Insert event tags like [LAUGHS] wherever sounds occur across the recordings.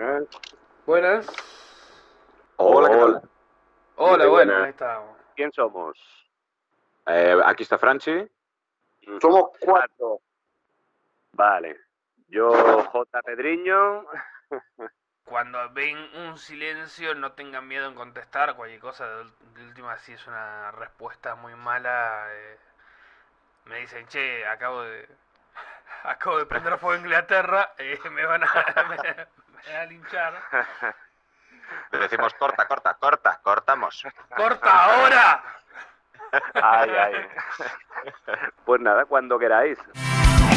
Buenas. Buenas. Hola, ¿qué tal? Hola, bueno, buenas. ahí estamos. ¿Quién somos? Eh, aquí está Franchi. Somos cuatro. Vale. Yo, J. Pedriño. [LAUGHS] Cuando ven un silencio, no tengan miedo en contestar cualquier cosa. De, última, si es una respuesta muy mala, eh, me dicen, che, acabo de [LAUGHS] acabo de prender fuego en Inglaterra, [LAUGHS] eh, me van a, [LAUGHS] a linchar. Le decimos corta, corta, corta, cortamos. [LAUGHS] ¡Corta ahora! Ay, ay. Pues nada, cuando queráis.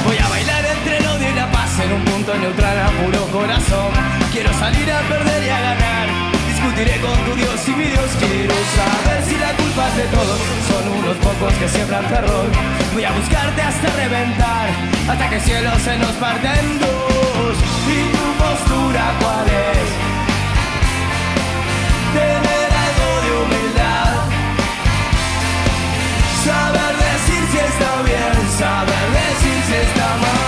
Voy a bailar entre el odio y la paz en un punto neutral a puro corazón. Quiero salir a perder y a ganar. Discutiré con tu Dios y mi Dios. Quiero saber si la culpa es de todos. Son unos pocos que siembran terror. Voy a buscarte hasta reventar. Hasta que el cielo se nos parte en dos. ¿Y tu postura cuál es? Tener algo de humildad. Saber decir si está bien, saber decir si está mal.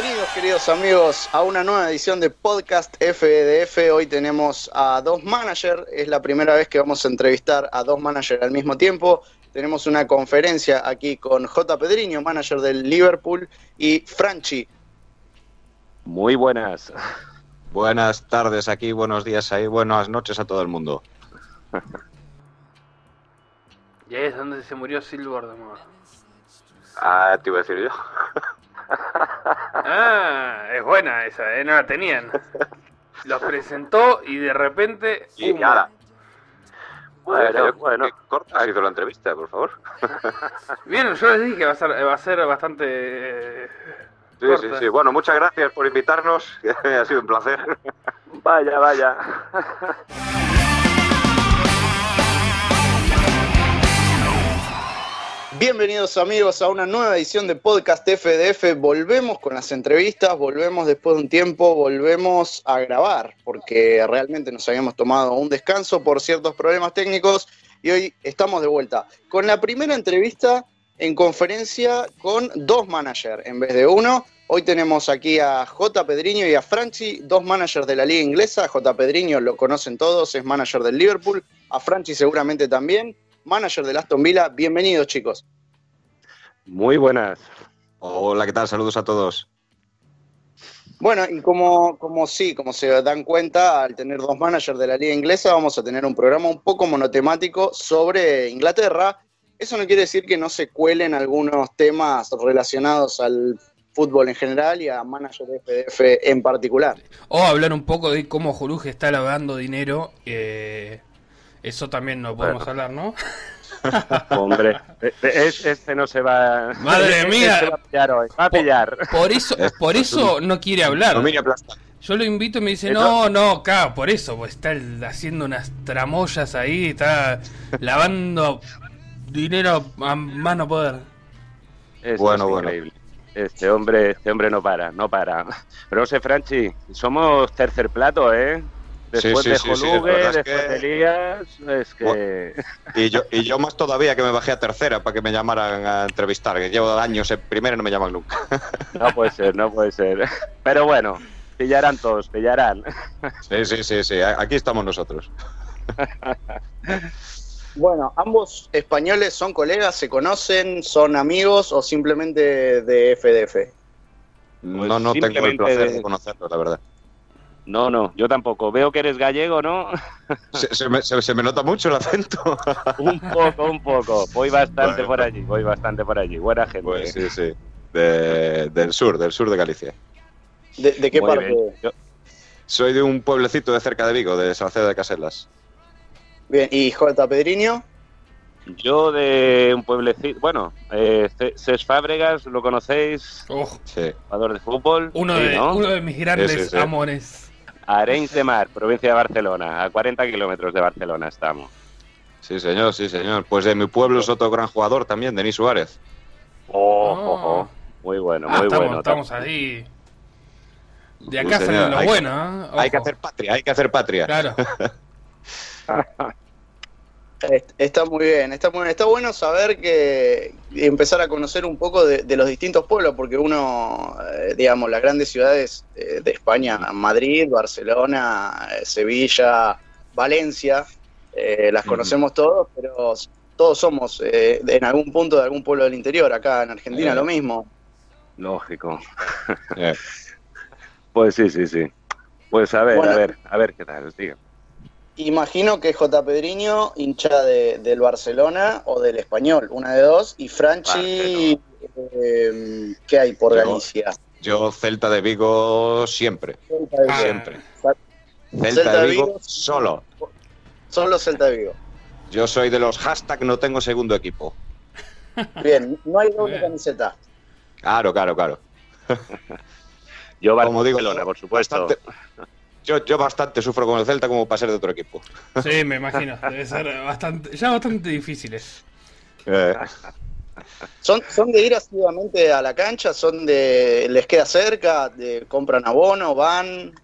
Bienvenidos queridos amigos a una nueva edición de Podcast FDF. Hoy tenemos a dos managers, es la primera vez que vamos a entrevistar a dos managers al mismo tiempo. Tenemos una conferencia aquí con J. Pedriño, manager del Liverpool, y Franchi. Muy buenas. Buenas tardes aquí, buenos días ahí, buenas noches a todo el mundo. [LAUGHS] Y ahí es donde se murió Silver de. Ah, te iba a decir yo. [LAUGHS] [LAUGHS] Ah, es buena esa, ¿eh? No la tenían. Los presentó y de repente... Y ¡pum! nada. Bueno, bueno. Corta, ha sido la entrevista, por favor. [LAUGHS] Bien, yo les dije que va a ser, va a ser bastante... eh, Sí, sí, corta. sí. Bueno, muchas gracias por invitarnos. [LAUGHS] ha sido un placer. Vaya, vaya. Bienvenidos amigos a una nueva edición de Podcast FDF. Volvemos con las entrevistas, volvemos después de un tiempo, volvemos a grabar, porque realmente nos habíamos tomado un descanso por ciertos problemas técnicos y hoy estamos de vuelta con la primera entrevista en conferencia con dos managers en vez de uno. Hoy tenemos aquí a J. Pedriño y a Franchi, dos managers de la liga inglesa. J. Pedriño lo conocen todos, es manager del Liverpool. A Franchi seguramente también, manager del Aston Villa. Bienvenidos chicos. Muy buenas. Hola, ¿qué tal? Saludos a todos. Bueno, y como, como sí, como se dan cuenta, al tener dos managers de la liga inglesa, vamos a tener un programa un poco monotemático sobre Inglaterra. Eso no quiere decir que no se cuelen algunos temas relacionados al fútbol en general y a manager de FDF en particular. O hablar un poco de cómo Jorge está lavando dinero. eh, eso también no podemos Bueno. hablar, ¿no? [LAUGHS] Hombre, e- e- es- este no se va. Madre este mía. va a pillar hoy. Va a pillar. Por eso, por eso no quiere hablar. Yo lo invito y me dice, no, no, claro, por eso, pues está haciendo unas tramoyas ahí, está lavando dinero a mano poder. Esto Bueno, es bueno. increíble. Este hombre, este hombre no para, no para. Pero no sé, Franchi, somos tercer plato, ¿eh? Después Sí, sí, de sí, sí, Jolugue, es después que- de Elías, es que... Y yo, y yo más todavía que me bajé a tercera para que me llamaran a entrevistar, que llevo años en primera y no me llaman nunca. No puede ser, no puede ser. Pero bueno, pillarán todos, pillarán. Sí, sí, sí, sí. Aquí estamos nosotros. Bueno, ambos españoles son colegas, se conocen, son amigos o simplemente de FDF. no, no tengo el placer de- de conocerlo, la verdad. No, no, yo tampoco. Veo que eres gallego, ¿no? Se, se me, se- se me nota mucho el acento. [LAUGHS] Un poco, un poco. Voy bastante Bueno. por allí, voy bastante por allí. Buena gente. Pues sí, sí. De- del sur, del sur de Galicia. ¿De, de qué Muy parte? Yo- Soy de un pueblecito de cerca de Vigo, de Salcedo de Caselas. Bien, ¿y J. Pedriño? Yo de un pueblecito, bueno, eh, Cés Fábregas, ¿lo conocéis? Oh, Sí. Jugador de fútbol. uno, Sí, de, ¿no? uno de mis grandes Sí, sí, sí. amores. Arenys de Mar, provincia de Barcelona, a 40 kilómetros de Barcelona estamos. Sí, señor, sí, señor. Pues de mi pueblo es otro gran jugador también, Denis Suárez. Oh, Oh. oh, oh. Muy bueno, Ah, muy estamos, bueno. estamos ahí. De Sí, acá señor. sale lo Hay que- bueno, ¿eh? Hay que hacer patria, hay que hacer patria. Claro. [LAUGHS] Est- Está muy bien, está muy bien. Está bueno saber que empezar a conocer un poco de, de los distintos pueblos, porque uno, eh, digamos, las grandes ciudades eh, de España, Madrid, Barcelona, eh, Sevilla, Valencia, eh, las conocemos todos, pero todos somos eh, en algún punto de algún pueblo del interior. Acá en Argentina Eh. lo mismo. Lógico. [LAUGHS] Pues sí, sí, sí. Pues a ver, Bueno. a ver, a ver qué tal, diga. Imagino que J. Pedriño, hincha de- del Barcelona o del Español, una de dos, y Franchi, eh, ¿qué hay por Yo- Galicia? yo Celta de Vigo siempre. Celta de Ah. Vigo. Siempre. Celta Celta de Vigo Vigo. solo. Son los Celta de Vigo. Yo soy de los hashtag no tengo segundo equipo. Bien, no hay doble camiseta. Claro, claro, claro. Yo Como digo, Barcelona, por supuesto. Bastante- yo, yo bastante sufro con el Celta como para ser de otro equipo. Sí, me imagino. [LAUGHS] Debe ser bastante, ya bastante difíciles. Eh, ¿Son, ¿Son de ir asiduamente a la cancha? ¿Son de. les queda cerca? De, ¿Compran abono? ¿Van?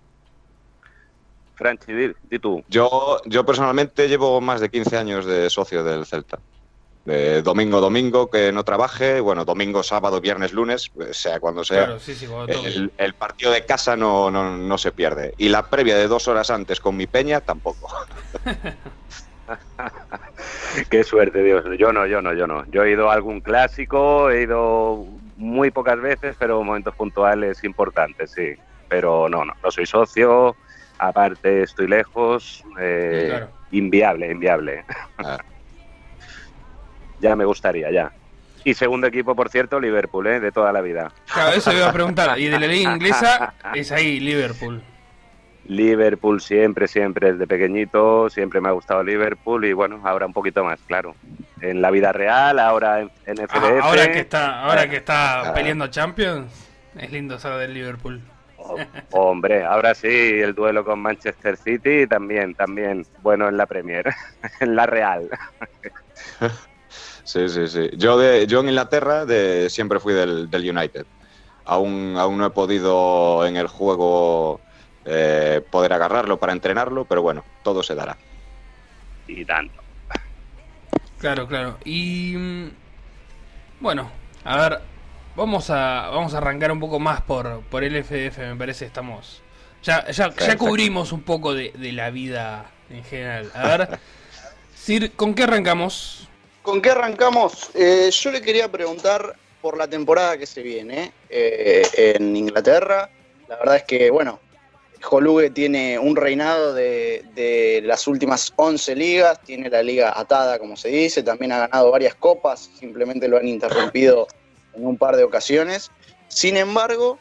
Franchi, di, di tú. yo, yo personalmente llevo más de 15 años de socio del Celta. De domingo domingo, que no trabaje, bueno, domingo, sábado, viernes, lunes, pues, sea cuando sea. Claro, sí, sí, cuando. El, el partido de casa no, no, no se pierde. Y la previa de dos horas antes con mi peña tampoco. [LAUGHS] Qué suerte, Dios. Yo no, yo no, yo no. Yo he ido a algún clásico, he ido muy pocas veces, pero momentos puntuales importantes, sí. Pero no, no, no soy socio, aparte estoy lejos, eh, Claro. inviable, inviable. Ah. Ya me gustaría, ya. Y segundo equipo, por cierto, Liverpool, ¿eh? de toda la vida. Claro, eso iba a preguntar. Y de la liga inglesa [LAUGHS] es ahí, Liverpool. Liverpool siempre, siempre desde pequeñito, siempre me ha gustado Liverpool y bueno, ahora un poquito más, claro. En la vida real, ahora en, en Ah, FDF. ahora que está, ahora que está Ah. peleando Champions, es lindo ser del Liverpool. Hombre, ahora sí, el duelo con Manchester City también, también, bueno en la Premier, [LAUGHS] en la Real. [LAUGHS] Sí, sí, sí. Yo, de, yo en Inglaterra de, siempre fui del, del United. Aún, aún no he podido en el juego eh, poder agarrarlo para entrenarlo, pero bueno, todo se dará. Y tanto. Claro, claro. Y mm, bueno, a ver, vamos a vamos a arrancar un poco más por por el FDF, me parece estamos ya ya, ya cubrimos un poco de, de la vida en general. A ver, [LAUGHS] Sir, ¿con qué arrancamos? ¿Con qué arrancamos? Eh, yo le quería preguntar por la temporada que se viene eh, en Inglaterra. La verdad es que, bueno, Holuge tiene un reinado de, de las últimas 11 ligas, tiene la liga atada, como se dice, también ha ganado varias copas, simplemente lo han interrumpido en un par de ocasiones. Sin embargo,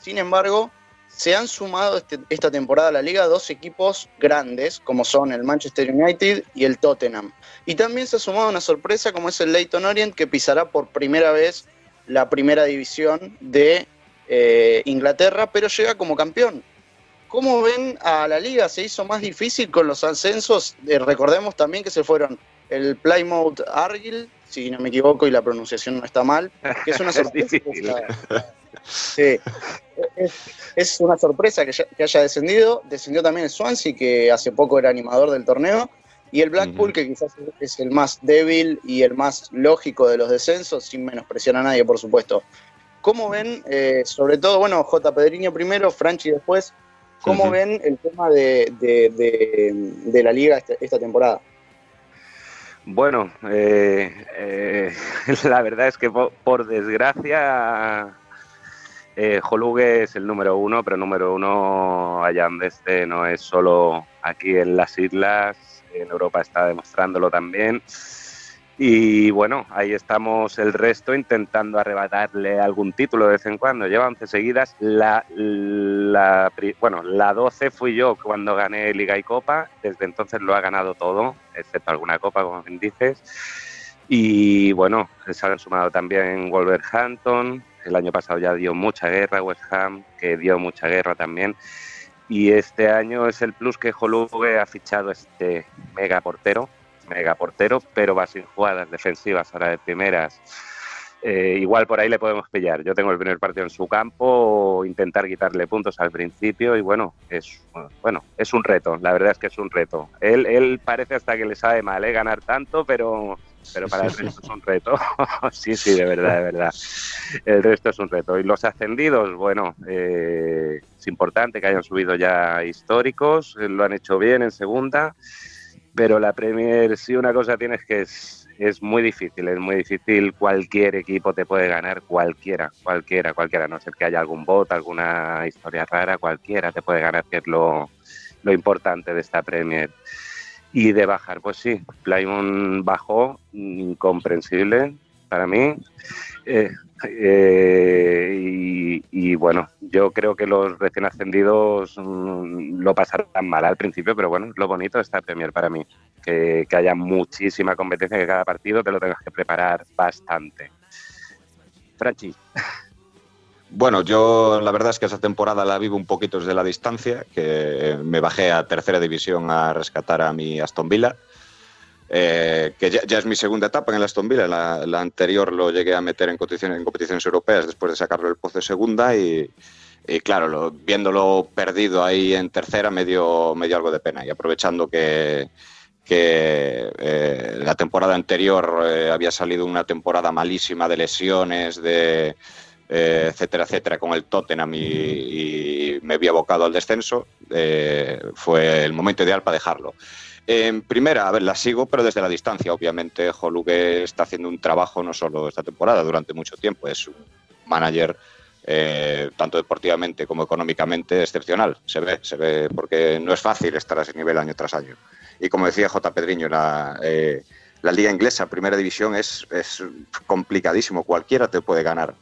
sin embargo, se han sumado este- esta temporada a la liga dos equipos grandes, como son el Manchester United y el Tottenham. Y también se ha sumado una sorpresa como es el Leyton Orient, que pisará por primera vez la primera división de eh, Inglaterra, pero llega como campeón. ¿Cómo ven a la liga? ¿Se hizo más difícil con los ascensos? Eh, recordemos también que se fueron el Plymouth Argyle, si no me equivoco y la pronunciación no está mal, que es una [LAUGHS] Es sorpresa. Sí, es, es una sorpresa que, ya- que haya descendido. Descendió también el Swansea, que hace poco era animador del torneo. Y el Blackpool, que quizás es el más débil y el más lógico de los descensos, sin menospreciar a nadie, por supuesto. ¿Cómo ven, eh, sobre todo, bueno, J. Pedriño primero, Franchi después, cómo ven el tema de, de- de- de la liga este- esta temporada? Bueno, eh, eh, [LAUGHS] la verdad es que po- por, desgracia eh, es el número uno, pero número uno allá en este no es solo aquí en las islas, en Europa está demostrándolo también. Y bueno, ahí estamos el resto intentando arrebatarle algún título de vez en cuando. Lleva 11 seguidas. La, la, bueno, la 12 fui yo cuando gané Liga y Copa. Desde entonces lo ha ganado todo, excepto alguna Copa, como bien dices. Y bueno, se han sumado también Wolverhampton. El año pasado ya dio mucha guerra, West Ham, que dio mucha guerra también. Y este año es el plus que Holuge ha fichado este mega portero, mega portero, pero va sin jugadas defensivas ahora de primeras. eh, igual por ahí le podemos pillar. Yo tengo el primer partido en su campo, intentar quitarle puntos al principio y bueno, es bueno, es un reto, la verdad es que es un reto. Él, él parece hasta que le sabe mal ¿eh? ganar tanto, pero [LAUGHS] pero para el resto es un reto. [LAUGHS] sí, sí, de verdad, de verdad. El resto es un reto. Y los ascendidos, bueno, eh, es importante que hayan subido ya históricos, lo han hecho bien en segunda, pero la Premier sí una cosa tienes que es es muy difícil, es muy difícil. Cualquier equipo te puede ganar, cualquiera, cualquiera, cualquiera. no ser que haya algún bot, alguna historia rara, cualquiera te puede ganar, que es lo, lo importante de esta Premier. Y de bajar, pues sí, Plymouth bajó, incomprensible para mí. Eh, eh, y, bueno, yo creo que los recién ascendidos mm, lo pasaron mal al principio, pero bueno, lo bonito de esta Premier para mí, que, haya muchísima competencia, que cada partido te lo tengas que preparar bastante. Franchi. Bueno, yo la verdad es que esa temporada la vivo un poquito desde la distancia, que me bajé a tercera división a rescatar a mi Aston Villa eh, que ya, es mi segunda etapa en el Aston Villa. La, anterior lo llegué a meter en competiciones, europeas después de sacarlo del pozo de segunda y, claro, viéndolo perdido ahí en tercera me dio, algo de pena y aprovechando que, eh, la temporada anterior eh, había salido una temporada malísima de lesiones, de etcétera, etcétera, con el Tottenham y, me había abocado al descenso, fue el momento ideal para dejarlo. En primera, a ver, la sigo, pero desde la distancia, obviamente. Holugue está haciendo un trabajo no solo esta temporada, durante mucho tiempo. Es un manager, eh, tanto deportivamente como económicamente, excepcional. Se ve, se ve, porque no es fácil estar a ese nivel año tras año. Y como decía J. Pedriño, la, eh, la liga inglesa, primera división, es, es complicadísimo. Cualquiera te puede ganar.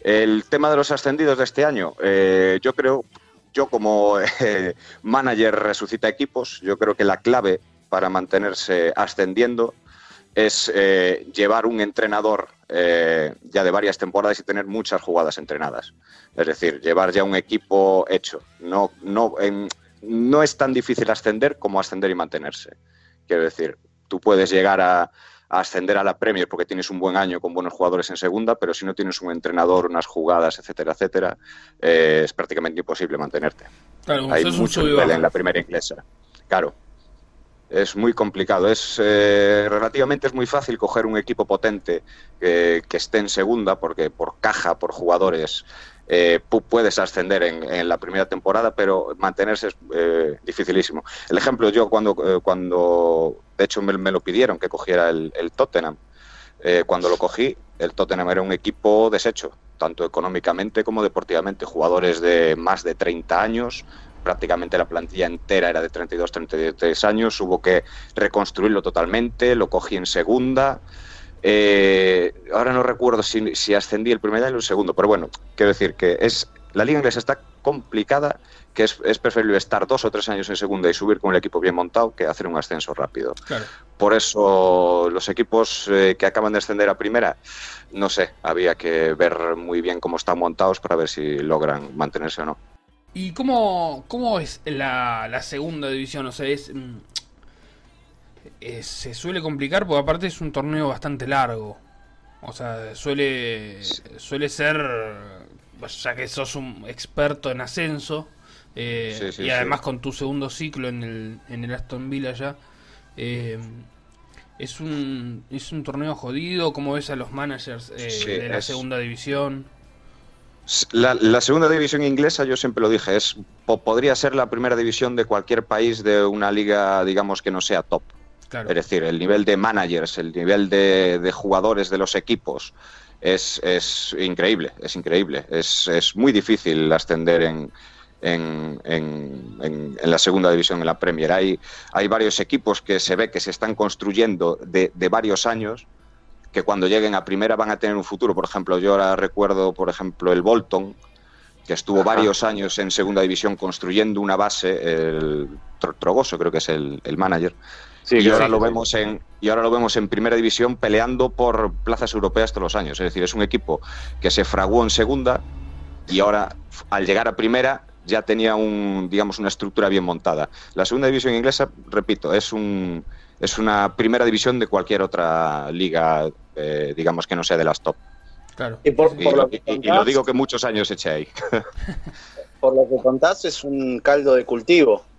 El tema de los ascendidos de este año, eh, yo creo yo como eh, [LAUGHS] manager resucita equipos, yo creo que la clave para mantenerse ascendiendo es eh, llevar un entrenador ya de varias temporadas y tener muchas jugadas entrenadas. Es decir, llevar ya un equipo hecho. No, no, no es tan difícil ascender como ascender y mantenerse. Quiero decir, tú puedes llegar a, ascender a la Premier porque tienes un buen año con buenos jugadores en segunda, pero si no tienes un entrenador, unas jugadas, etcétera, etcétera, eh, es prácticamente imposible mantenerte. Hay mucho nivel en la primera inglesa. Claro, es muy complicado. Es eh, relativamente es muy fácil coger un equipo potente que esté en segunda, porque por caja, por jugadores, eh, puedes ascender en, la primera temporada, pero mantenerse es eh, dificilísimo. El ejemplo, yo cuando, eh, cuando de hecho me, lo pidieron que cogiera el, Tottenham, cuando lo cogí, el Tottenham era un equipo deshecho, tanto económicamente como deportivamente. Jugadores de más de 30 años, prácticamente la plantilla entera era de 32, 33 años, hubo que reconstruirlo totalmente, lo cogí en segunda. Eh, ahora no recuerdo si, ascendí el primer año o el segundo, pero bueno, quiero decir que es la liga inglesa está complicada, que es, preferible estar dos o tres años en segunda y subir con el equipo bien montado que hacer un ascenso rápido. Por eso los equipos eh, que acaban de ascender a primera, no sé, había que ver muy bien cómo están montados para ver si logran mantenerse o no. ¿Y cómo, cómo es la, la segunda división? O sea, es, mm, eh, se suele complicar porque aparte es un torneo bastante largo. O sea, suele, suele ser, ya que sos un experto en ascenso, eh, y además con tu segundo ciclo en el, en el Aston Villa ya, eh, es, un, es un torneo jodido. ¿Cómo ves a los managers de la segunda división? La, la, segunda división inglesa, yo siempre lo dije, es podría ser la primera división de cualquier país de una liga, digamos, que no sea top. Es decir, el nivel de managers, el nivel de, jugadores de los equipos es, increíble, es increíble. Es, muy difícil ascender en, en, la segunda división, en la Premier. Hay, hay varios equipos que se ve que se están construyendo de, varios años que cuando lleguen a primera van a tener un futuro. Por ejemplo, yo ahora recuerdo, por ejemplo, el Bolton, que estuvo varios años en segunda división construyendo una base, el Trogoso creo que es el, el manager, y ahora lo vemos en y ahora lo vemos en primera división peleando por plazas europeas todos los años. Es decir, es un equipo que se fraguó en segunda y ahora al llegar a primera ya tenía un digamos una estructura bien montada. La segunda división inglesa, repito, es un es una primera división de cualquier otra liga, eh, digamos que no sea de las top. Claro. Y por, Y, por lo, lo que y- lo digo que muchos años eché ahí. [LAUGHS] [LAUGHS] por lo que contás, es un caldo de cultivo.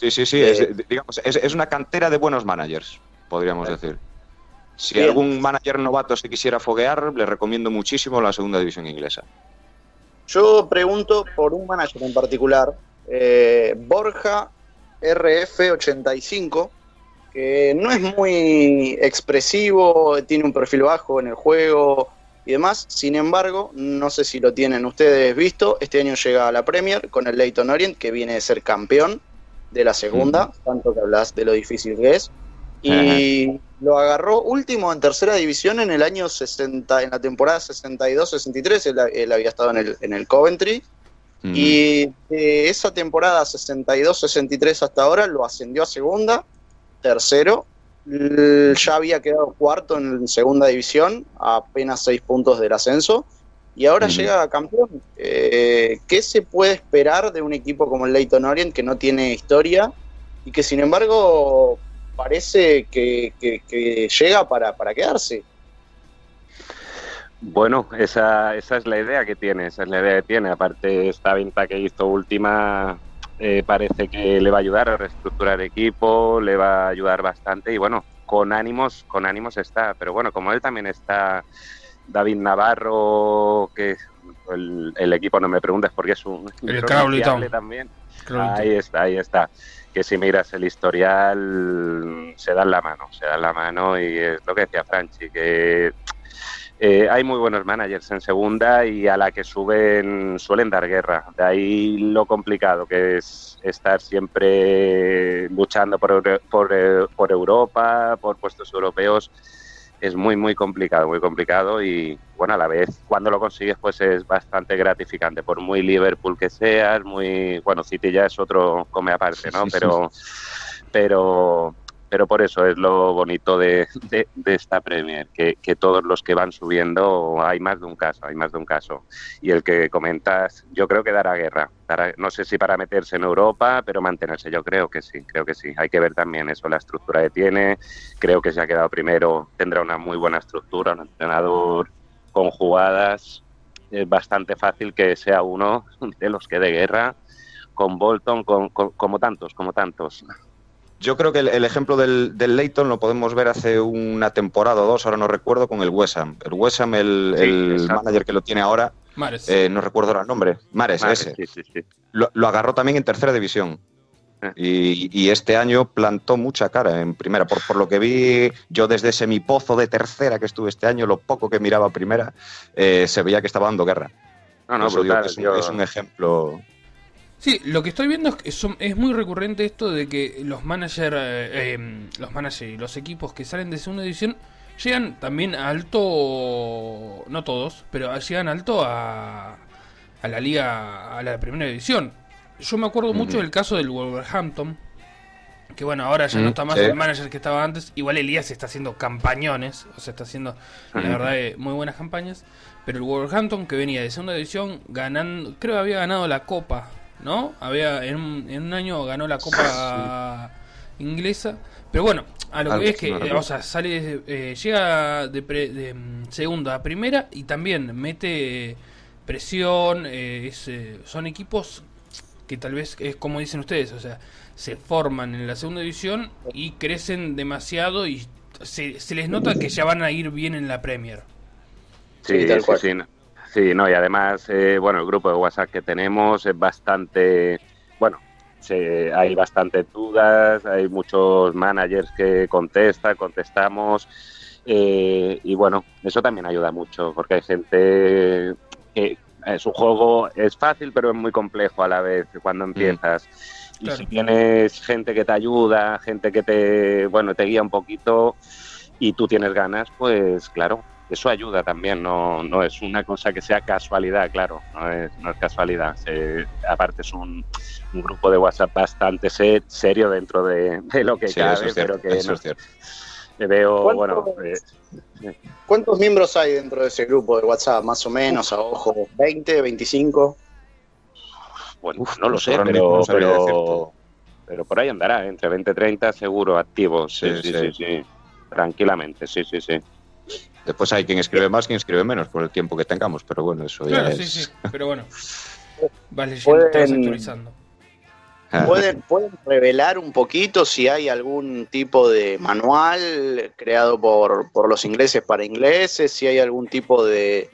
Sí, sí, sí. Eh, es, digamos, es, es una cantera de buenos managers, podríamos decir. Si Bien. algún manager novato se quisiera foguear, le recomiendo muchísimo la segunda división inglesa. Yo pregunto por un manager en particular, eh, Borja RF85, que no es muy expresivo, tiene un perfil bajo en el juego y demás. Sin embargo, no sé si lo tienen ustedes visto, este año llega a la Premier con el Leyton Orient, que viene de ser campeón de la segunda, tanto que hablas de lo difícil que es. Y lo agarró último en tercera división en el año 60, en la temporada 62-63, él, él había estado en el, en el Coventry. Mm. Y de esa temporada 62-63 hasta ahora lo ascendió a segunda, tercero. Ya había quedado cuarto en segunda división, a apenas seis puntos del ascenso. Y ahora llega campeón. Eh, ¿Qué se puede esperar de un equipo como el Leyton Orient que no tiene historia y que sin embargo parece que, que- que llega para, para quedarse? Bueno, esa, esa es la idea que tiene, esa es la idea que tiene. Aparte, esta venta que hizo última eh, parece que le va a ayudar a reestructurar equipo, le va a ayudar bastante y bueno, con ánimos, con ánimos está. Pero bueno, como él también está David Navarro, que el, el equipo no me preguntes porque es un El Crowley también. Ahí está, ahí está. Que si miras el historial, se dan la mano, se dan la mano y es lo que decía Franchi, que eh, hay muy buenos managers en segunda y a la que suben suelen dar guerra. De ahí lo complicado que es estar siempre luchando por, por Europa, por puestos europeos. Es muy, muy complicado, muy complicado y bueno, a la vez cuando lo consigues pues es bastante gratificante, por muy Liverpool que seas, muy, bueno, City ya es otro come aparte, ¿no? Sí, sí, Pero, pero, pero por eso es lo bonito de, de- de esta Premier, que, que todos los que van subiendo hay más de un caso, hay más de un caso. Y el que comentas, yo creo que dará guerra. No sé si para meterse en Europa, pero mantenerse, yo creo que sí, creo que sí. Hay que ver también eso, la estructura que tiene. Creo que se ha quedado primero, tendrá una muy buena estructura, un entrenador con jugadas. Es bastante fácil que sea uno de los que dé guerra con Bolton, con- con- como tantos, como tantos. Yo creo que el, el ejemplo del, del Leighton lo podemos ver hace una temporada o dos, ahora no recuerdo, con el West Ham. El West Ham, el, Sí, el manager que lo tiene ahora, Mares. eh, no recuerdo el nombre, Mares, ese. sí, sí, sí. Lo, lo agarró también en tercera división. Eh. Y, y este año plantó mucha cara en primera. Por, por lo que vi, yo desde ese mi pozo de tercera que estuve este año, lo poco que miraba primera, eh, se veía que estaba dando guerra. No, no, brutal. que es, un, yo- es un ejemplo. Sí, lo que estoy viendo es que son- es muy recurrente esto de que los managers, eh, eh, los managers y los equipos que salen de segunda división llegan también alto, no todos, pero llegan alto a, a la liga, a la primera división. Yo me acuerdo mucho del caso del Wolverhampton, que bueno, ahora ya no está más sí. el manager que estaba antes. Igual Elías está haciendo campañones, o sea, está haciendo, la verdad, eh, muy buenas campañas. Pero el Wolverhampton, que venía de segunda división, ganando, creo que había ganado la Copa, ¿no? Había en en un año ganó la Copa inglesa. Pero bueno, a lo que Algo es que, eh, o sea, sale, eh, llega de, pre- de, mm, segunda a primera y también mete presión. eh, es, eh, son equipos que tal vez es como dicen ustedes, o sea, se forman en la segunda división y crecen demasiado y se, se les nota que ya van a ir bien en la Premier. Sí, Sí, tal sí, cual. sí, no. Sí, no, y además, eh, bueno, el grupo de WhatsApp que tenemos es bastante, se- hay bastantes dudas, hay muchos managers que contestan, contestamos, eh, y bueno, eso también ayuda mucho, porque hay gente que eh, su juego es fácil, pero es muy complejo a la vez cuando empiezas. Y Claro. si tienes gente que te ayuda, gente que te, bueno, te guía un poquito y tú tienes ganas, pues claro, eso ayuda también, no, no es una cosa que sea casualidad, claro, no es, no es casualidad. Se- aparte es un, un grupo de WhatsApp bastante se- serio dentro de, de lo que Sí, cabe, eso es cierto. pero que eso no- es cierto. que veo, ¿Cuánto- bueno, eh, ¿Cuántos miembros hay dentro de ese grupo de WhatsApp? Más o menos, a ojo, ¿20, 25? bueno, Uf, no lo sé, pero, pero, pero por ahí andará, entre 20 y 30 seguro activos, sí, Sí, sí, sí, sí. sí, tranquilamente, sí, sí, sí. Después hay quien escribe más, quien escribe menos, por el tiempo que tengamos, pero bueno, eso Claro, ya sí, es... sí. Pero bueno. [LAUGHS] Te vas Pueden- actualizando. ¿Pueden, ¿Pueden revelar un poquito si hay algún tipo de manual creado por, por los ingleses para ingleses? Si hay algún tipo de,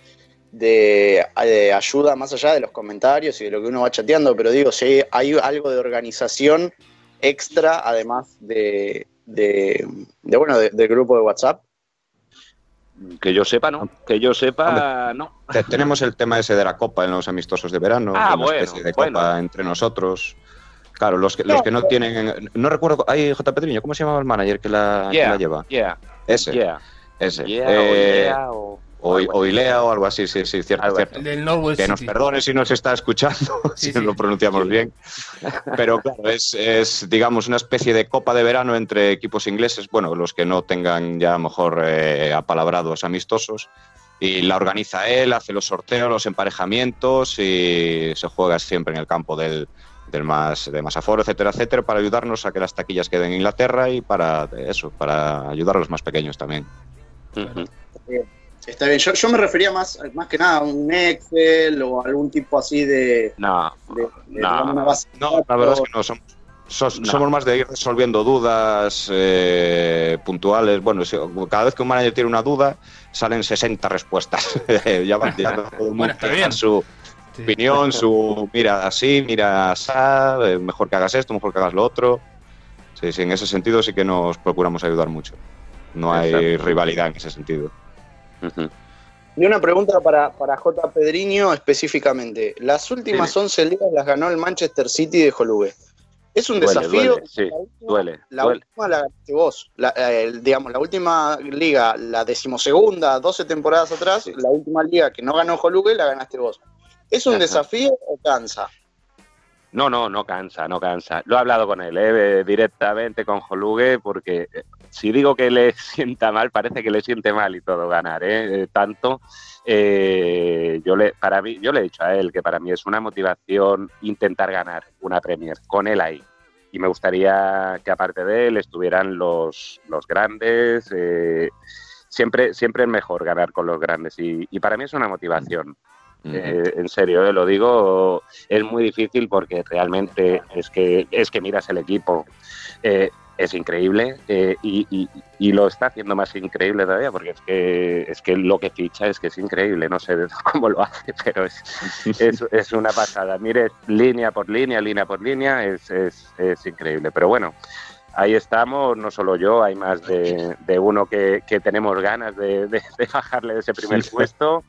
de, de ayuda más allá de los comentarios y de lo que uno va chateando, pero digo, si hay, hay algo de organización extra, además de, de, de, bueno, de- del grupo de WhatsApp. Que yo sepa, no. Que yo sepa, no. Te- Tenemos el tema ese de la copa en los amistosos de verano, Ah, una bueno, especie de bueno. copa entre nosotros. Claro, los que, los que no tienen. No recuerdo. Ay, J. Pedriño, ¿cómo se llamaba el manager que la, que la lleva? Yeah, Ese. yeah, Ese. yeah, Eh, o o- Ilea o algo así, sí, sí, cierto, del Northwest Que nos perdone si nos está escuchando, [LAUGHS] Sí, si sí. lo pronunciamos bien. Pero claro, es, es, digamos, una especie de copa de verano entre equipos ingleses, bueno, los que no tengan ya a lo mejor eh, apalabrados amistosos. Y la organiza él, hace los sorteos, los emparejamientos y se juega siempre en el campo del, del más, de más aforo, etcétera, etcétera, para ayudarnos a que las taquillas queden en Inglaterra y para eso, para ayudar a los más pequeños también. Ujú. Está bien, yo, yo me refería más, más que nada a un Excel o algún tipo así de... No, de- de No, una base de No, la verdad es que no, somos, sos- No. somos más de ir resolviendo dudas eh, puntuales. Bueno, si- cada vez que un manager tiene una duda, salen 60 respuestas. [LAUGHS] ya va, ya va todo el mundo Bueno, su Sí. opinión, su mira así, mira así, eh, mejor que hagas esto, mejor que hagas lo otro. Sí, sí, en ese sentido sí que nos procuramos ayudar mucho. No hay Exacto. rivalidad en ese sentido. Y una pregunta para, para J. Pedriño específicamente. Las últimas 11 ligas las ganó el Manchester City de Jolugue. ¿Es un Duele, desafío? duele, sí, La última- duele, La duele. última la ganaste vos. La, eh, digamos, la última liga, la decimosegunda, 12 temporadas atrás, Sí. la última liga que no ganó Jolugue la ganaste vos. ¿Es un Ajá. desafío o cansa? No, no, no cansa, no cansa. Lo he hablado con él, ¿eh? directamente con Jolugue, porque eh, si digo que le [LAUGHS] sienta mal, parece que le siente mal y todo ganar, ¿eh? Eh, tanto. eh, yo le, para mí, yo le he dicho a él que para mí es una motivación intentar ganar una Premier con él ahí. Y me gustaría que aparte de él estuvieran los, los grandes. eh, siempre, siempre es mejor ganar con los grandes y, y para mí es una motivación. Eh, en serio, eh, lo digo, es muy difícil porque realmente es que, es que miras el equipo, eh, es increíble eh, y, y- y lo está haciendo más increíble todavía porque es que, es que lo que ficha es que es increíble, no sé [LAUGHS] cómo lo hace, pero es, es, es una pasada. Mire, línea por línea, línea por línea, es, es, es increíble. Pero bueno, ahí estamos, no solo yo, hay más de, de uno que, que tenemos ganas de, de- de bajarle de ese primer puesto.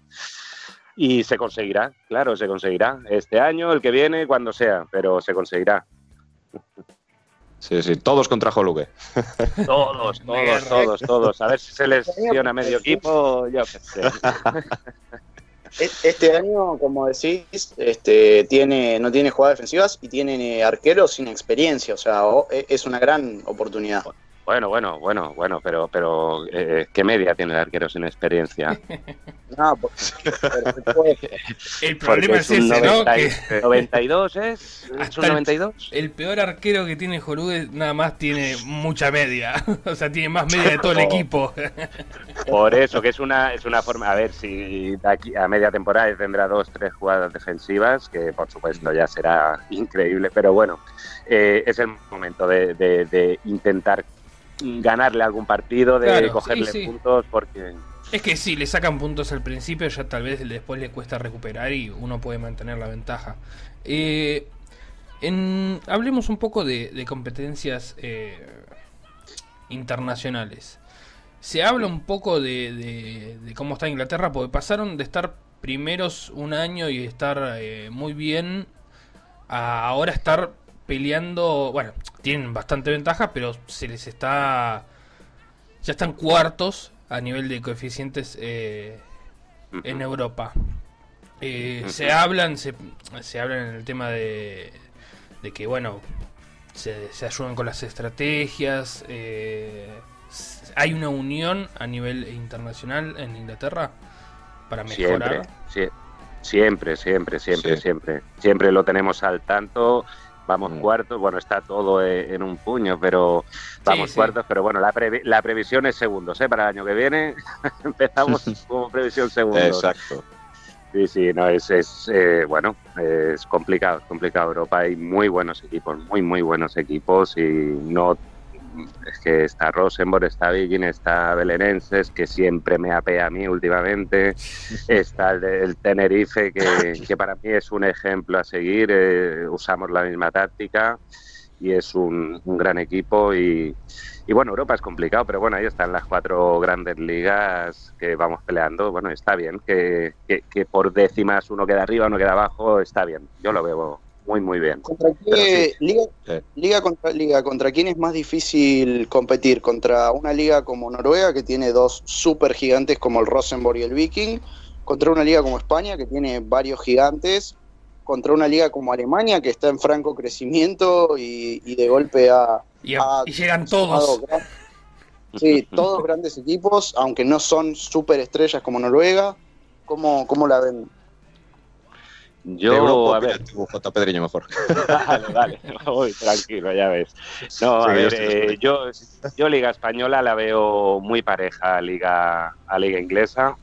Y se conseguirá, claro, se conseguirá. Este año, el que viene, cuando sea, pero se conseguirá. Sí, sí, todos contra Jolugue. [LAUGHS] Todos, todos, todos, todos. A ver si se lesiona medio equipo, yo qué sé. [LAUGHS] E- Este año, como decís, este, tiene, no tiene jugadas defensivas y tiene eh, arqueros sin experiencia. O sea, e- es una gran oportunidad. Bueno, bueno, bueno, bueno, pero, pero eh, ¿qué media tiene el arquero sin experiencia? [LAUGHS] No, porque- pero se puede- El Porque problema es, ese, ¿no? 90 Que [LAUGHS] y- 92 es, es Hasta un el- 92. el peor arquero que tiene Jolugue nada más tiene mucha media. [LAUGHS] o sea, tiene más media de todo el equipo. Por eso, que es una, es una forma, a ver si de aquí a media temporada tendrá dos, tres jugadas defensivas, que por supuesto ya será increíble, pero bueno, eh, es el momento de, de- de intentar ganarle algún partido, de Claro, cogerle sí, sí. puntos, porque Es que si le sacan puntos al principio, ya tal vez después le cuesta recuperar y uno puede mantener la ventaja. Eh, en- hablemos un poco de, de competencias eh, internacionales. Se habla un poco de, de- de cómo está Inglaterra, porque pasaron de estar primeros un año y estar eh, muy bien a ahora estar peleando. Bueno, tienen bastante ventaja, pero se les está. Ya están cuartos a nivel de coeficientes eh, en Europa. Eh, Se hablan, se, se hablan en el tema de, de que, bueno, se, se ayudan con las estrategias. eh, hay una unión a nivel internacional en Inglaterra para mejorar. siempre, sie- siempre, siempre, siempre, Sí. siempre, siempre lo tenemos al tanto Vamos Mm. cuartos, bueno, está todo eh, en un puño, pero vamos sí. cuartos, pero bueno, la, previ- la previsión es segundos, ¿eh? Para el año que viene [LAUGHS] empezamos [LAUGHS] como previsión segundos. Exacto. Sí, sí, no, es, es eh, bueno, es complicado, es complicado. Europa hay muy buenos equipos, muy, muy buenos equipos y no, es que está Rosenborg, está Viking, está Belenenses, que siempre me apea a mí últimamente, [LAUGHS] está el, el Tenerife, que, [LAUGHS] que para mí es un ejemplo a seguir, eh, usamos la misma táctica y es un, un gran equipo y, y bueno, Europa es complicado, pero bueno, ahí están las cuatro grandes ligas que vamos peleando. Bueno, está bien, que, que, que por décimas uno queda arriba, uno queda abajo, está bien. Yo lo veo muy, muy bien. ¿Contra qué sí. liga, Sí. liga contra liga? ¿Contra quién es más difícil competir? ¿Contra una liga como Noruega, que tiene dos super gigantes como el Rosenborg y el Viking? ¿Contra una liga como España, que tiene varios gigantes? ¿Contra una liga como Alemania, que está en franco crecimiento y, y de golpe ha, Y, llegan todos. gran- Sí, todos grandes equipos, aunque no son super estrellas como Noruega. ¿Cómo, cómo la ven? De Yo, Europa, a ver, J. Pedriño, mejor. [LAUGHS] Vale, vale. [LAUGHS] Uy, tranquilo, ya ves. No, a Sí, ver, eh, yo, yo Liga Española la veo muy pareja a Liga, a Liga Inglesa.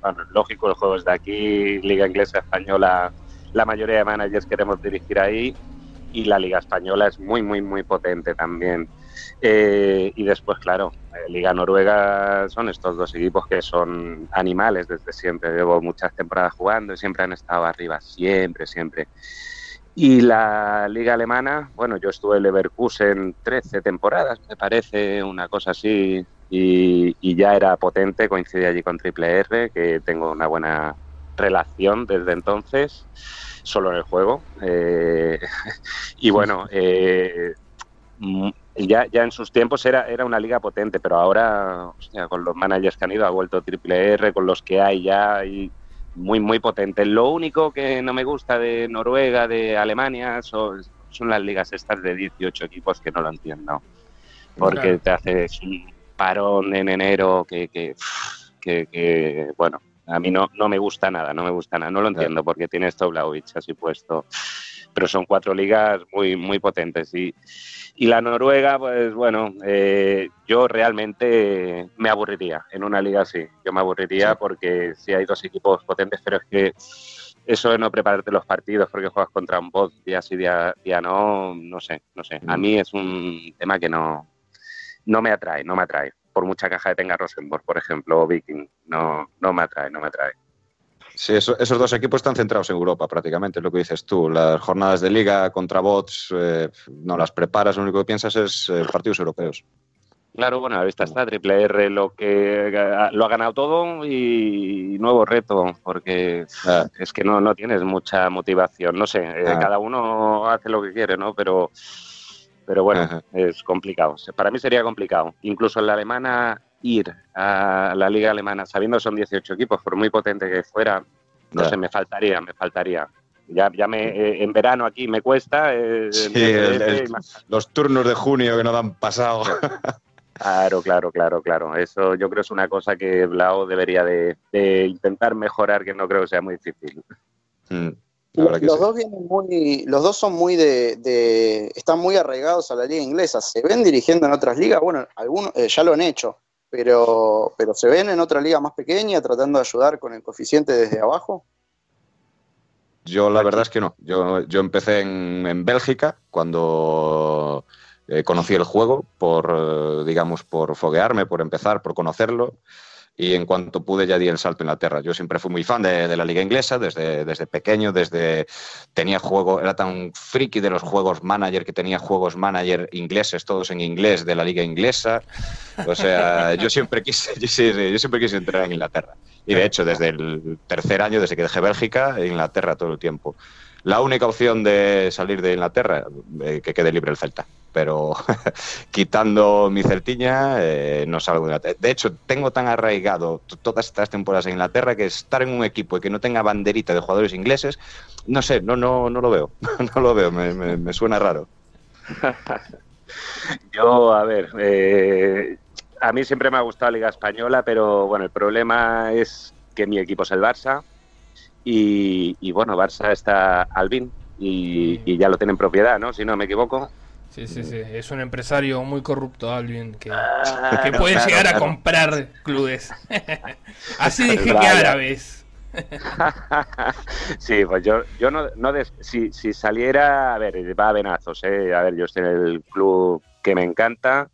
Bueno, lógico, el juego es de aquí, Liga Inglesa Española, la mayoría de managers queremos dirigir ahí y la Liga Española es muy, muy, muy potente también. Eh, y después, claro, eh, Liga Noruega son estos dos equipos que son animales desde siempre. Llevo muchas temporadas jugando y siempre han estado arriba, siempre, siempre. Y la liga alemana, bueno, yo estuve en Leverkusen 13 temporadas, me parece, una cosa así, y, ya era potente, coincidí allí con Triple R, que tengo una buena relación desde entonces, solo en el juego. Eh, [LAUGHS] y bueno, eh, ya, ya en sus tiempos era, era una liga potente, pero ahora, hostia, con los managers que han ido, ha vuelto Triple R, con los que hay ya, y muy, muy potente. Lo único que no me gusta de Noruega, de Alemania, son, son las ligas estas de 18 equipos que no lo entiendo. Porque Claro. te haces un parón en enero que, que, que- que, bueno, a mí no, no me gusta nada, no me gusta nada. No lo Claro. entiendo porque tiene esto Blaovic así puesto. Pero son cuatro ligas muy, muy potentes. Y, y la Noruega, pues bueno, eh, yo realmente me aburriría en una liga así. Yo me aburriría Sí. porque sí hay dos equipos potentes, pero es que eso de no prepararte los partidos porque juegas contra un bot día sí, día, día no, no sé, no sé. A Mm. mí es un tema que no, no me atrae, no me atrae. Por mucha caja que tenga Rosenborg, por ejemplo, o Viking, no, no me atrae, no me atrae. Sí, eso- esos dos equipos están centrados en Europa prácticamente, es lo que dices tú. Las jornadas de liga contra bots eh, no las preparas, lo único que piensas es eh, partidos europeos. Claro, bueno, a la vista está Triple R lo que lo ha ganado todo y nuevo reto, porque Ah. es que no, no tienes mucha motivación. No sé, eh, Ah. cada uno hace lo que quiere, ¿no? Pero, pero bueno, Ajá. es complicado. Para mí sería complicado. Incluso en la alemana ir a la liga alemana, sabiendo que son 18 equipos, por muy potente que fuera, no Ya. sé, me faltaría, me faltaría. Ya, ya me, eh, en verano aquí me cuesta. eh, Sí, en el- el- Los turnos de junio que no dan pasado. [LAUGHS] Claro, claro, claro, claro. Eso yo creo es una cosa que Blau debería de, de intentar mejorar, que no creo que sea muy difícil. Mm, los sí. dos vienen muy, los dos son muy de, de- están muy arraigados a la liga inglesa. ¿Se ven dirigiendo en otras ligas? Bueno, algunos eh, ya lo han hecho, pero, pero se ven en otra liga más pequeña tratando de ayudar con el coeficiente desde abajo. Yo la verdad es que no. Yo, yo empecé en, en Bélgica cuando eh, conocí el juego por, eh, digamos, por foguearme, por empezar, por conocerlo. Y en cuanto pude ya di el salto a Inglaterra. Yo siempre fui muy fan de, de la liga inglesa desde, desde pequeño, desde tenía juego, era tan friki de los juegos manager que tenía juegos manager ingleses, todos en inglés de la liga inglesa. O sea, [LAUGHS] yo siempre quise, [LAUGHS] yo, yo siempre quise entrar en Inglaterra. Y de hecho, desde el tercer año, desde que dejé Bélgica, Inglaterra todo el tiempo. La única opción de salir de Inglaterra, eh, que quede libre el Celta. Pero [LAUGHS] quitando mi Celtiña, eh, no salgo de Inglaterra. De hecho, tengo tan arraigado todas estas temporadas en Inglaterra que estar en un equipo y que no tenga banderita de jugadores ingleses, no sé, no, no, no lo veo. [LAUGHS] no lo veo, me, suena raro. [LAUGHS] Yo, a ver, eh, a mí siempre me ha gustado la Liga Española, pero bueno, el problema es que mi equipo es el Barça y, y, bueno, Barça está Albin y, ya lo tienen en propiedad, ¿no? Si no me equivoco. Sí, sí, sí. Es un empresario muy corrupto, Alvin, que, Ah, que puede claro, llegar a claro. comprar clubes. [LAUGHS] Así de jeque Vaya. árabes. [LAUGHS] sí, pues yo, yo no, no des- si, si saliera, a ver, va a venazos, ¿eh? a ver, yo estoy en el club que me encanta.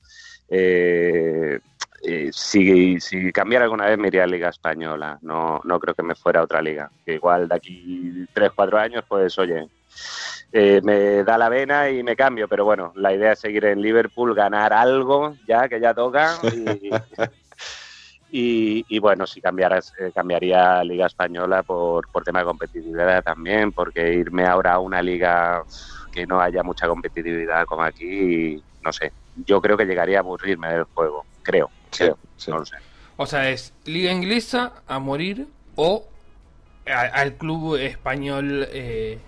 eh, eh, si, si cambiara alguna vez me iría a Liga Española, no, no creo que me fuera a otra liga. Que igual de aquí 3, 4 años, pues oye, eh, me da la vena y me cambio, pero bueno, la idea es seguir en Liverpool, ganar algo ya, que ya toca. Y, [LAUGHS] y, y bueno, si cambiaras, eh, cambiaría a Liga Española por, por tema de competitividad también, porque irme ahora a una liga que no haya mucha competitividad como aquí, no sé, yo creo que llegaría a aburrirme del juego, creo, Sí, creo, sí. no lo sé. O sea, es liga inglesa a morir o al club español eh,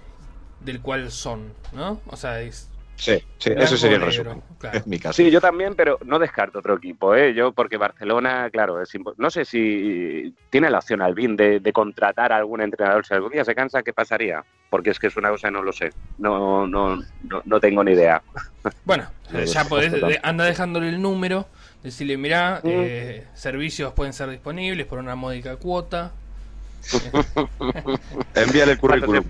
del cual son, ¿no? O sea, es... Sí, sí, ese sería el resumen. claro. En mi caso. Sí, yo también, pero no descarto otro equipo, ¿eh? Yo, porque Barcelona, claro, es no sé si tiene la opción Albín de, de contratar a algún entrenador. Si algún día se cansa, ¿qué pasaría? Porque es que es una cosa, no lo sé. No, no, no, no tengo ni idea. [LAUGHS] Bueno, ya podés, anda dejándole el número, decirle, mirá, Mm. eh, servicios pueden ser disponibles por una módica cuota. [LAUGHS] Envíale el currículum.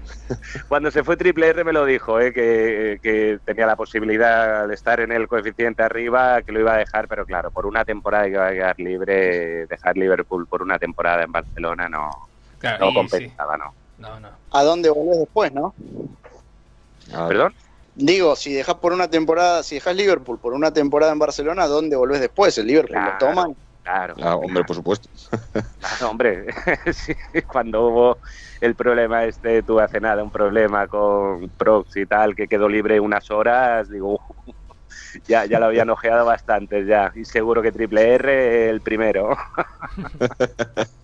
Cuando se fue Triple R me lo dijo, ¿eh? que, que tenía la posibilidad de estar en el coeficiente arriba, que lo iba a dejar, pero claro, por una temporada que iba a quedar libre, dejar Liverpool por una temporada en Barcelona no, Claro, no compensaba, ¿no? sí. No, no. ¿A dónde volvés después, no? Ah, ¿Perdón? Digo, si dejas por una temporada, si dejas Liverpool por una temporada en Barcelona, ¿a dónde volvés después? El Liverpool Claro. lo toman. Claro. ah, hombre, por supuesto. Claro, hombre, [LAUGHS] sí, cuando hubo el problema este, tuve hace nada un problema con Prox y tal, que quedó libre unas horas, digo, "Uh, ya, ya lo habían ojeado bastante ya, y seguro que Triple R el primero. [LAUGHS]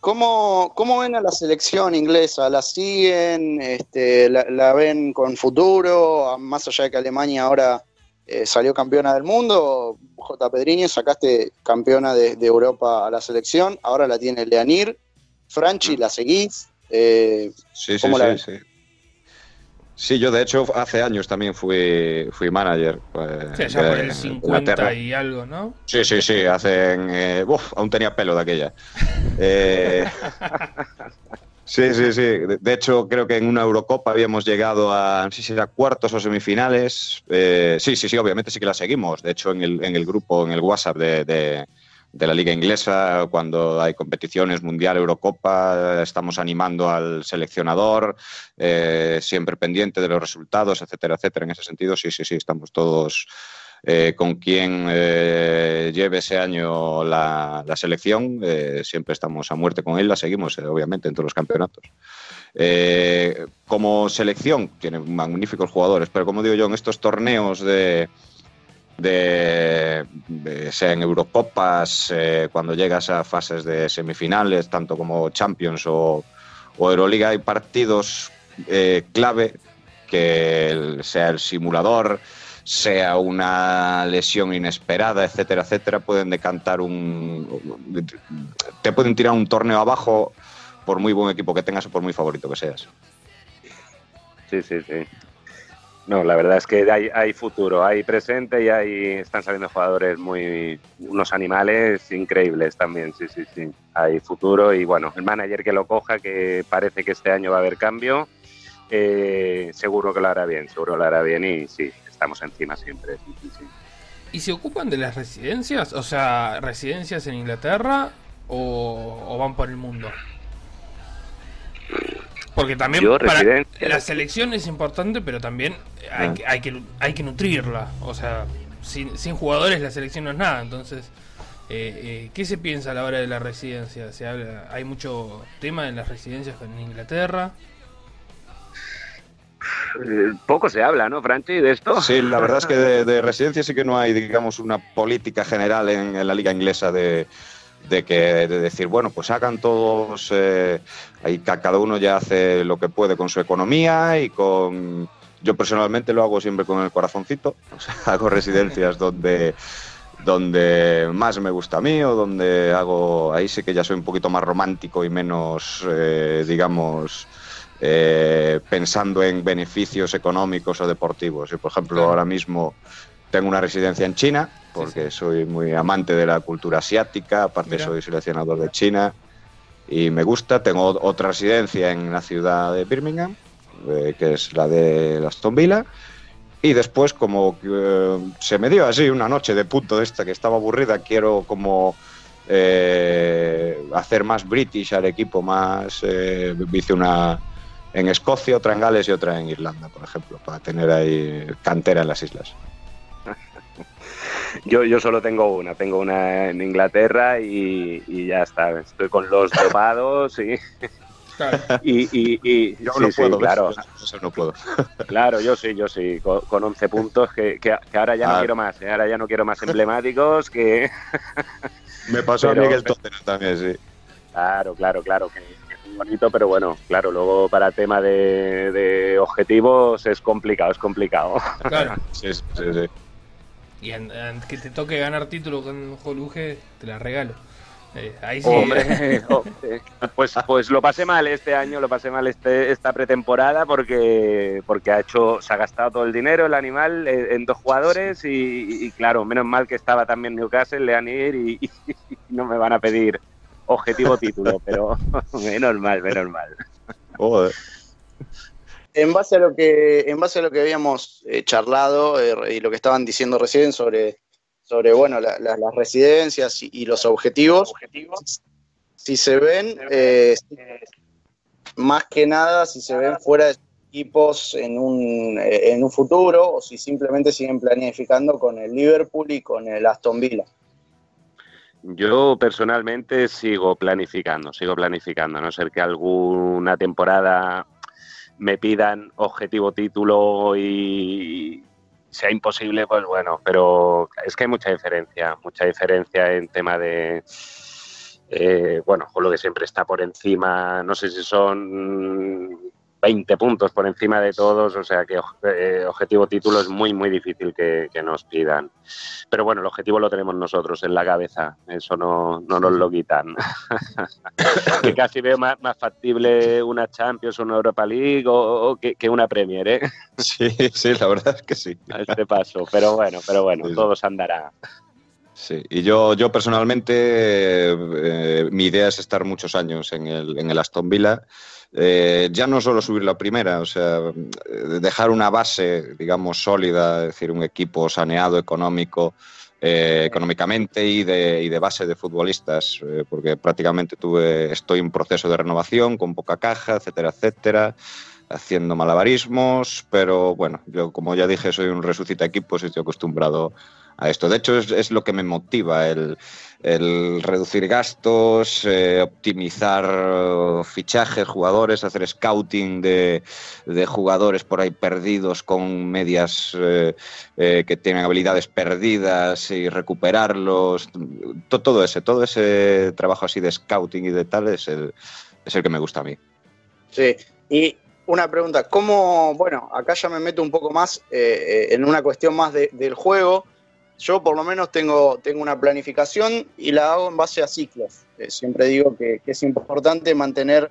¿Cómo, ¿Cómo ven a la selección inglesa? ¿La siguen? Este, la, la ven con futuro? Más allá de que Alemania ahora eh, salió campeona del mundo, J. Pedriño, sacaste campeona de, de Europa a la selección, ahora la tiene Leanir. Franchi, ¿la seguís? Eh, Sí, sí, ¿Cómo la sí, sí. Sí, yo de hecho hace años también fui, fui manager. pues, Sí, ya de- por el de 50 Inglaterra. y algo, ¿no? Sí, sí, sí, hacen... eh, uf, aún tenía pelo de aquella. [LAUGHS] Sí, sí, sí. De, hecho, creo que en una Eurocopa habíamos llegado a, no sé si era cuartos o semifinales. Eh, sí, sí, sí, obviamente sí que la seguimos. De hecho, en el, en el grupo, en el WhatsApp de, de- de la Liga Inglesa, cuando hay competiciones mundial, Eurocopa, estamos animando al seleccionador, eh, siempre pendiente de los resultados, etcétera, etcétera. En ese sentido, sí, sí, sí, estamos todos eh, con quien eh, lleve ese año la, la selección, eh, siempre estamos a muerte con él, la seguimos, eh, obviamente, en todos los campeonatos. Como selección, tienen magníficos jugadores, pero como digo yo, en estos torneos de, sea en Eurocopas, cuando llegas a fases de semifinales, tanto como Champions o, o Euroliga, hay partidos eh, clave que el- sea el simulador, sea una lesión inesperada, etcétera, etcétera, pueden decantar un... te pueden tirar un torneo abajo por muy buen equipo que tengas o por muy favorito que seas. Sí, sí, sí. No, la verdad es que hay, hay futuro, hay presente y hay, están saliendo jugadores muy, unos animales increíbles también, sí, sí, sí. Hay futuro y bueno, el manager que lo coja, que parece que este año va a haber cambio, eh, seguro que lo hará bien, seguro lo hará bien y sí, estamos encima siempre. sí, sí, sí. ¿Y se ocupan de las residencias? O sea, residencias en Inglaterra o, o van por el mundo? Porque también Yo, para la selección es importante, pero también hay, Ah. que- hay, que, hay que nutrirla. O sea, sin, sin jugadores la selección no es nada. Entonces, eh, eh, ¿qué se piensa a la hora de la residencia? ¿Se habla, ¿Hay mucho tema en las residencias en Inglaterra? Eh, poco se habla, ¿no, Franchi, de esto? Sí, la verdad es que de, de residencia sí que no hay, digamos, una política general en, la liga inglesa de, de que de decir, bueno, pues hagan todos, eh, ahí ca- cada uno ya hace lo que puede con su economía y con... Yo personalmente lo hago siempre con el corazoncito, [LAUGHS] o sea, hago residencias donde donde más me gusta a mí o donde hago ahí sí que ya soy un poquito más romántico y menos eh, digamos eh, pensando en beneficios económicos o deportivos. Y, por ejemplo, ahora mismo tengo una residencia en China, porque soy muy amante de la cultura asiática, aparte soy seleccionador de China y me gusta. Tengo otra residencia en la ciudad de Birmingham, eh, que es la de Aston Villa. Y después, como eh, se me dio así una noche de punto de esta que estaba aburrida, quiero como eh, hacer más British al equipo, más. hice una en Escocia, otra en Gales y otra en Irlanda, por ejemplo, para tener ahí cantera en las islas. [LAUGHS] Yo, yo solo tengo una, tengo una en Inglaterra y, ya está. Estoy con los [LAUGHS] dopados y. Claro. [LAUGHS] Y, yo no puedo, claro. no puedo. Claro, yo sí, yo sí, con, 11 puntos, que, que, ahora ya no ah. quiero más, ¿eh? ahora ya no quiero más emblemáticos, que... Me pasó a Miguel Tottenham también, sí. Claro, claro, claro, que, bonito, pero bueno, claro, luego para tema de, de objetivos es complicado, es complicado. Claro. [LAUGHS] sí, sí, sí. Y que te toque ganar título con Joluge, te la regalo. Eh, ahí sí. Hombre, [LAUGHS] pues, pues lo pasé mal este año, lo pasé mal este, esta pretemporada porque, porque ha hecho, se ha gastado todo el dinero el animal en, dos jugadores y, claro, menos mal que estaba también Newcastle, Leanir y, [LAUGHS] y, no me van a pedir objetivo título, pero [LAUGHS] menos mal, menos mal. Joder en base a lo que, en base a lo que habíamos eh, charlado eh, y lo que estaban diciendo recién sobre, sobre bueno, las residencias y, los objetivos, si se ven, eh, más que nada, si se ven fuera de equipos en un, en un futuro o si simplemente siguen planificando con el Liverpool y con el Aston Villa. Yo personalmente sigo planificando, sigo planificando, a no ser que alguna temporada me pidan objetivo título y sea imposible, pues bueno, pero es que hay mucha diferencia, mucha diferencia en tema de, eh, bueno, con lo que siempre está por encima, no sé si son 20 puntos por encima de todos, o sea que eh, objetivo título es muy, muy difícil que, nos pidan. Pero bueno, el objetivo lo tenemos nosotros en la cabeza, eso no, no nos lo quitan. [LAUGHS] que casi veo más, factible una Champions una Europa League o, que, una Premier, ¿eh? [LAUGHS] Sí, sí, la verdad es que sí. A este paso, pero bueno, pero bueno, todo se andará. Sí, y yo, yo personalmente, eh, mi idea es estar muchos años en el, en el Aston Villa. Eh, ya no solo subir la primera, o sea, dejar una base, digamos, sólida, es decir, un equipo saneado económico, eh, económicamente y de, y de, base de futbolistas, eh, porque prácticamente tuve, estoy en proceso de renovación con poca caja, etcétera, etcétera, haciendo malabarismos, pero bueno, yo como ya dije, soy un resucita equipos y estoy acostumbrado a esto. De hecho, es, lo que me motiva, el, reducir gastos, eh, optimizar fichajes, jugadores, hacer scouting de, jugadores por ahí perdidos con medias eh, eh, que tienen habilidades perdidas y recuperarlos. Todo, ese, todo ese trabajo así de scouting y de tal es el, es el que me gusta a mí. Sí, y una pregunta, ¿cómo, bueno, acá ya me meto un poco más en una cuestión más del juego, yo por lo menos tengo, tengo una planificación y la hago en base a ciclos. Eh, siempre digo que, es importante mantener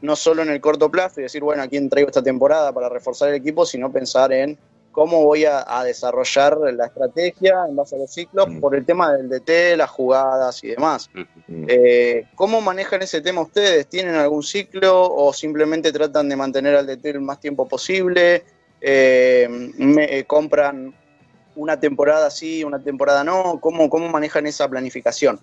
no solo en el corto plazo y decir, bueno, ¿a quién traigo esta temporada para reforzar el equipo? Sino pensar en cómo voy a, desarrollar la estrategia en base a los ciclos mm. por el tema del DT, las jugadas y demás. Mm. Eh, ¿Cómo manejan ese tema ustedes? ¿Tienen algún ciclo o simplemente tratan de mantener al DT el más tiempo posible? Eh, me, compran una temporada sí, una temporada no? ¿Cómo, cómo manejan esa planificación?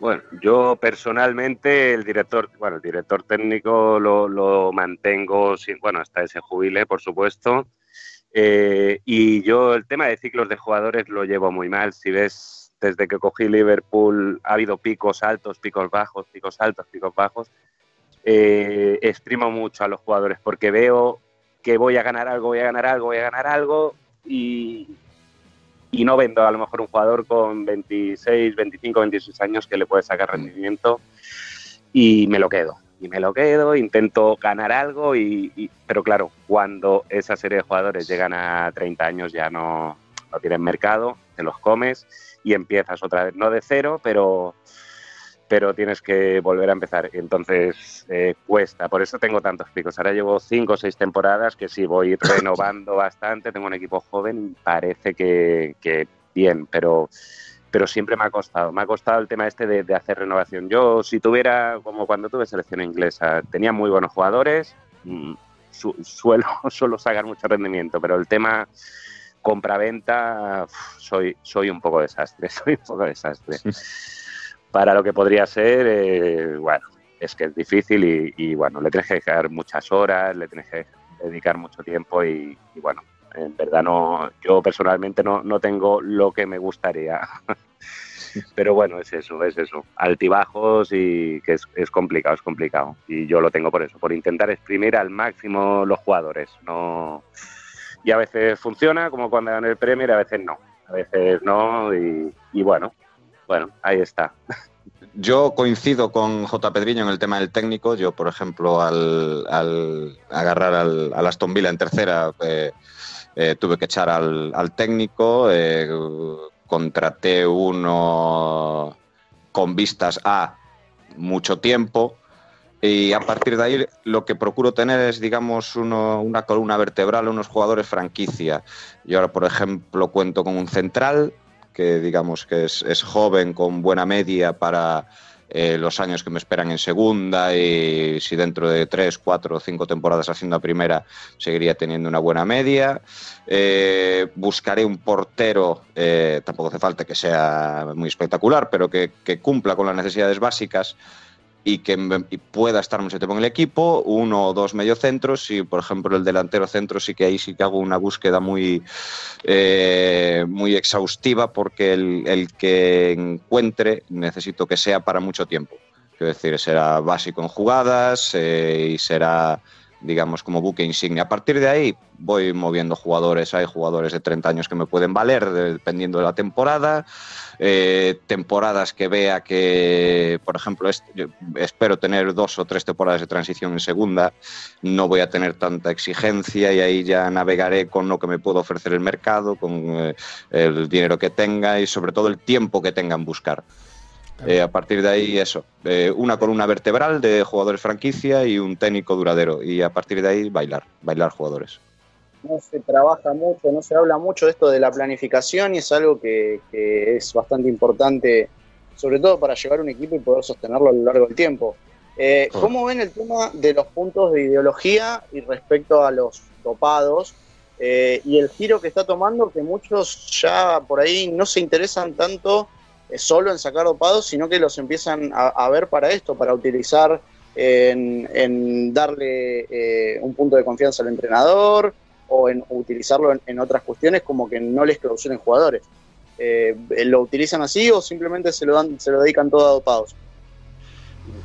Bueno, yo personalmente el director, bueno, el director técnico lo, mantengo, sin, bueno, hasta ese jubile, por supuesto. Eh, y yo el tema de ciclos de jugadores lo llevo muy mal. Si ves, desde que cogí Liverpool ha habido picos altos, picos bajos, picos altos, picos bajos. Eh, exprimo mucho a los jugadores porque veo que voy a ganar algo, voy a ganar algo, voy a ganar algo y, no vendo a lo mejor un jugador con 26, 25, 26 años que le puede sacar rendimiento y me lo quedo. Y me lo quedo, intento ganar algo, y, pero claro, cuando esa serie de jugadores llegan a 30 años ya no, no tienen mercado, te los comes y empiezas otra vez, no de cero, pero pero tienes que volver a empezar. Entonces eh, cuesta, por eso tengo tantos picos. Ahora llevo cinco o seis temporadas que sí voy [LAUGHS] renovando bastante, tengo un equipo joven y parece que, que bien, pero pero siempre me ha costado. Me ha costado el tema este de, hacer renovación. Yo, si tuviera, como cuando tuve selección inglesa, tenía muy buenos jugadores, mm, suelo, [LAUGHS] suelo sacar mucho rendimiento, pero el tema compra-venta, soy, soy un poco desastre, [LAUGHS] soy un poco desastre. Para lo que podría ser, eh, bueno, es que es difícil y, bueno, le tienes que dejar muchas horas, le tienes que dedicar mucho tiempo y bueno, en verdad no, yo personalmente no, no tengo lo que me gustaría. [LAUGHS] Pero bueno, es eso, es eso. Altibajos y que es, es, complicado, es complicado. Y yo lo tengo por eso, por intentar exprimir al máximo los jugadores. No... Y a veces funciona, como cuando ganan el Premier, a veces no. A veces no, y, y bueno, bueno, ahí está. Yo coincido con J. Pedriño en el tema del técnico. Yo, por ejemplo, al, al agarrar al, al Aston Villa en tercera, eh, eh, tuve que echar al, técnico, eh, contraté uno con vistas a mucho tiempo y a partir de ahí lo que procuro tener es, digamos, una columna vertebral, unos jugadores franquicia. Yo ahora, por ejemplo, cuento con un central que, digamos, que es joven, con buena media para eh, los años que me esperan en segunda y si dentro de tres, cuatro o cinco temporadas haciendo a primera seguiría teniendo una buena media. Eh, buscaré un portero, eh, tampoco hace falta que sea muy espectacular, pero que cumpla con las necesidades básicas y que pueda estar mucho tiempo en el equipo, uno o dos mediocentros y, por ejemplo, el delantero centro sí que ahí sí que hago una búsqueda muy, eh, muy exhaustiva porque el, el, que encuentre necesito que sea para mucho tiempo. Quiero decir, será básico en jugadas eh, y será digamos, como buque insignia. A partir de ahí voy moviendo jugadores. Hay jugadores de 30 años que me pueden valer dependiendo de la temporada. Eh, temporadas que vea que, por ejemplo, espero tener dos o tres temporadas de transición en segunda. No voy a tener tanta exigencia y ahí ya navegaré con lo que me puedo ofrecer el mercado, con eh, el dinero que tenga y sobre todo el tiempo que tenga en buscar. Eh, a partir de ahí, eso, eh, una columna vertebral de jugadores franquicia y un técnico duradero. Y a partir de ahí, bailar, bailar jugadores. No se trabaja mucho, no se habla mucho de esto de la planificación y es algo que, es bastante importante, sobre todo para llevar un equipo y poder sostenerlo a lo largo del tiempo. Eh, ¿Cómo ven el tema de los puntos de ideología y respecto a los dopados? y el giro que está tomando, que muchos ya por ahí no se interesan tanto solo en sacar dopados, sino que los empiezan a, ver para esto, para utilizar en, darle eh, un punto de confianza al entrenador o en utilizarlo en, otras cuestiones como que no les clausuren jugadores. Eh, ¿Lo utilizan así o simplemente se lo, dan, se lo dedican todo a dopados?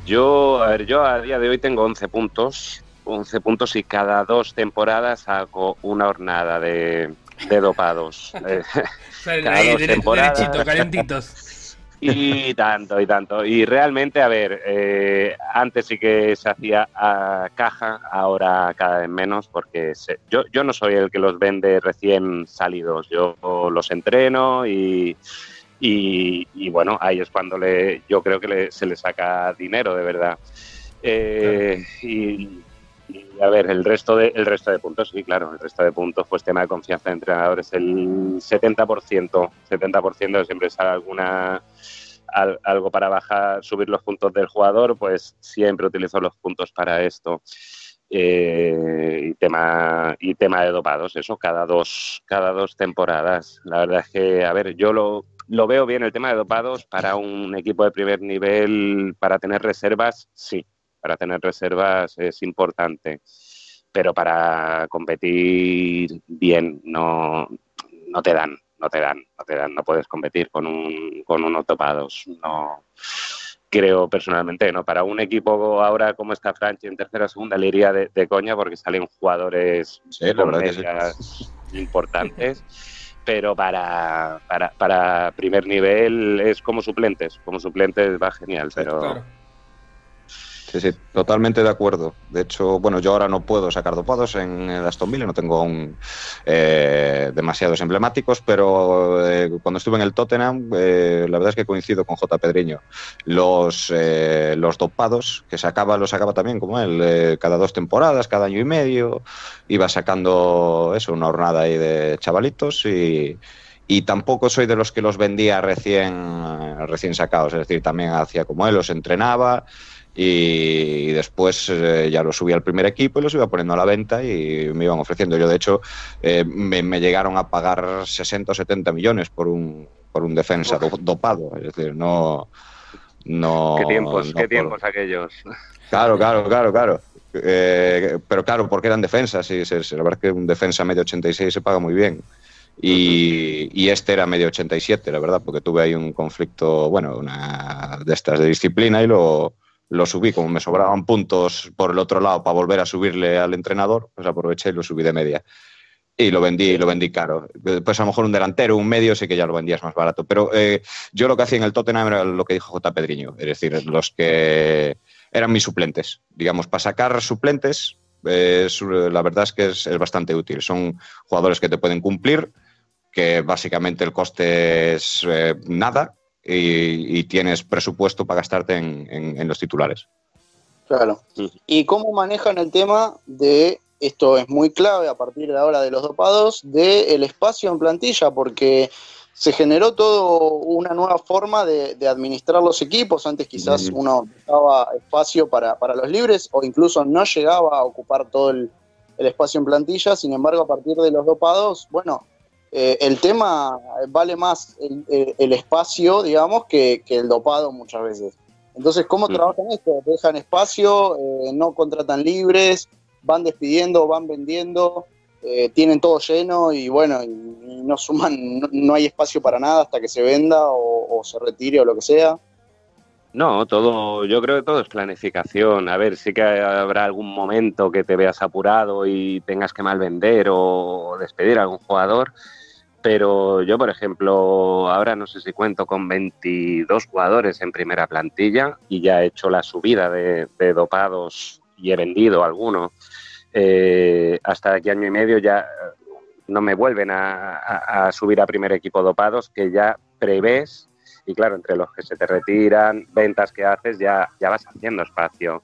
Yo, a ver, yo a día de hoy tengo 11 puntos, 11 puntos y cada dos temporadas hago una hornada de, dopados. [LAUGHS] [LAUGHS] cada dos temporadas. calentitos. [LAUGHS] Y tanto, y tanto. Y realmente, a ver, eh, antes sí que se hacía a caja, ahora cada vez menos, porque yo, yo no soy el que los vende recién salidos, yo los entreno y, y, bueno, ahí es cuando le, yo creo que se le saca dinero, de verdad. Eh, y, a ver, el resto, de, el resto de puntos, sí, claro, el resto de puntos, pues tema de confianza de entrenadores, el 70%, 70% siempre sale alguna algo para bajar, subir los puntos del jugador, pues siempre utilizo los puntos para esto. Eh, y tema y tema de dopados, eso cada dos cada dos temporadas. La verdad es que, a ver, yo lo, lo veo bien el tema de dopados para un equipo de primer nivel, para tener reservas, sí, para tener reservas es importante, pero para competir bien no, no te dan, no te dan, no te dan, no puedes competir con un, con unos topados, no creo personalmente, no para un equipo ahora como está Francia en tercera o segunda le iría de, coña porque salen jugadores importantes pero para, para, para, primer nivel es como suplentes como suplentes va genial pero Sí, sí, totalmente de acuerdo. De hecho, bueno, yo ahora no puedo sacar dopados en el Aston Villa, no tengo aún eh, demasiados emblemáticos, pero eh, cuando estuve en el Tottenham, eh, la verdad es que coincido con J. Pedriño. Los, los dopados que sacaba, los sacaba también como él, cada dos temporadas, cada año y medio, iba sacando eso, una hornada ahí de chavalitos y, y tampoco soy de los que los vendía recién, recién sacados, es decir, también hacía como él, los entrenaba y después eh, ya lo subí al primer equipo y los iba poniendo a la venta y me iban ofreciendo. Yo, de hecho, eh, me, llegaron a pagar 60 o 70 millones por un, por un defensa dopado. Es decir, no. no ¿Qué tiempos, qué tiempos aquellos? Claro, [LAUGHS] claro, claro, claro. Eh, pero claro, porque eran defensas y la verdad es que un defensa medio 86 se paga muy bien. Y, y, este era medio 87, la verdad, porque tuve ahí un conflicto, bueno, una de estas de disciplina y lo, lo subí, como me sobraban puntos por el otro lado para volver a subirle al entrenador, pues aproveché y lo subí de media. Y lo vendí, lo vendí caro. Pues a lo mejor un delantero, un medio, sí que ya lo vendías más barato. Pero eh, yo lo que hacía en el Tottenham era lo que dijo J. Pedriño, es decir, los que eran mis suplentes. Digamos, para sacar suplentes, la verdad es que es, bastante útil. Son jugadores que te pueden cumplir, que básicamente el coste es eh, nada, y, tienes presupuesto para gastarte en, los titulares. Claro. ¿Y cómo manejan el tema de, esto es muy clave a partir de ahora de los dopados, del espacio en plantilla? Porque se generó todo una nueva forma de, administrar los equipos. Antes quizás uno daba espacio para, los libres o incluso no llegaba a ocupar todo el, el espacio en plantilla. Sin embargo, a partir de los dopados, bueno, eh, el tema vale más el, espacio, digamos, que, el dopado muchas veces. Entonces, ¿cómo mm. trabajan esto? Dejan espacio, eh, no contratan libres, van despidiendo, van vendiendo, eh, tienen todo lleno y bueno, y, no suman, no, hay espacio para nada hasta que se venda o, se retire o lo que sea. No, todo, yo creo que todo es planificación. A ver, sí que habrá algún momento que te veas apurado y tengas que mal vender o despedir a algún jugador, pero yo, por ejemplo, ahora no sé si cuento con 22 jugadores en primera plantilla y ya he hecho la subida de, dopados y he vendido algunos. Eh, hasta aquí año y medio ya no me vuelven a, subir a primer equipo dopados, que ya prevés, y claro, entre los que se te retiran, ventas que haces, ya, ya vas haciendo espacio.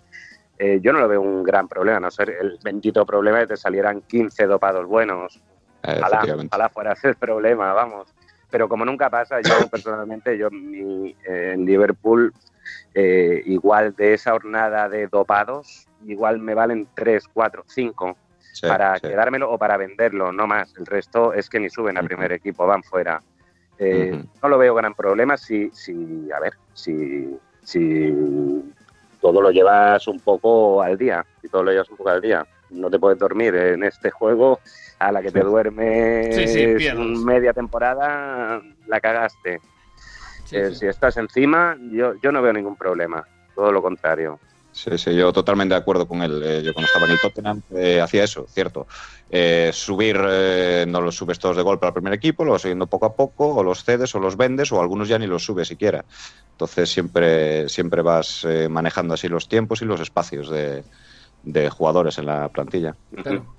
Eh, yo no lo veo un gran problema, no ser el bendito problema de que te salieran 15 dopados buenos Ojalá, fuera ese el problema, vamos. Pero como nunca pasa, yo [COUGHS] personalmente, yo en Liverpool, eh, igual de esa jornada de dopados, igual me valen 3, 4, 5 para quedármelo o para venderlo, no más. El resto es que ni suben al primer equipo, van fuera. Eh, no lo veo gran problema si, si a ver, si, si todo lo llevas un poco al día, si todo lo llevas un poco al día. No te puedes dormir en este juego a la que te duermes media temporada, la cagaste. Eh, si estás encima, yo, yo no veo ningún problema, todo lo contrario. Sí, sí, yo totalmente de acuerdo con él. Eh, yo cuando estaba en el Tottenham eh, hacía eso, cierto. subir, no los subes todos de golpe al primer equipo, los vas subiendo poco a poco, o los cedes o los vendes, o algunos ya ni los subes siquiera. Entonces siempre, siempre vas manejando así los tiempos y los espacios de, de jugadores en la plantilla.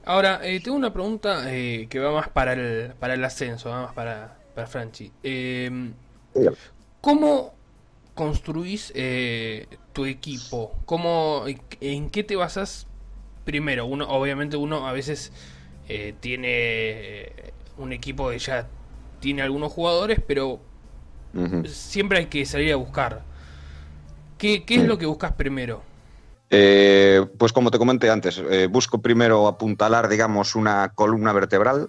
Ahora, eh, tengo una pregunta eh, que va más para el, para el ascenso, va más para, para Franchi. Em, ¿Cómo construís eh, tu equipo? ¿Cómo, ¿En qué te basas? Primero, uno, obviamente uno a veces tiene un equipo que ya tiene algunos jugadores, pero siempre hay que salir a buscar. ¿Qué, qué es lo que buscas primero? Eh, pues como te comenté antes, eh, busco primero apuntalar, digamos, una columna vertebral.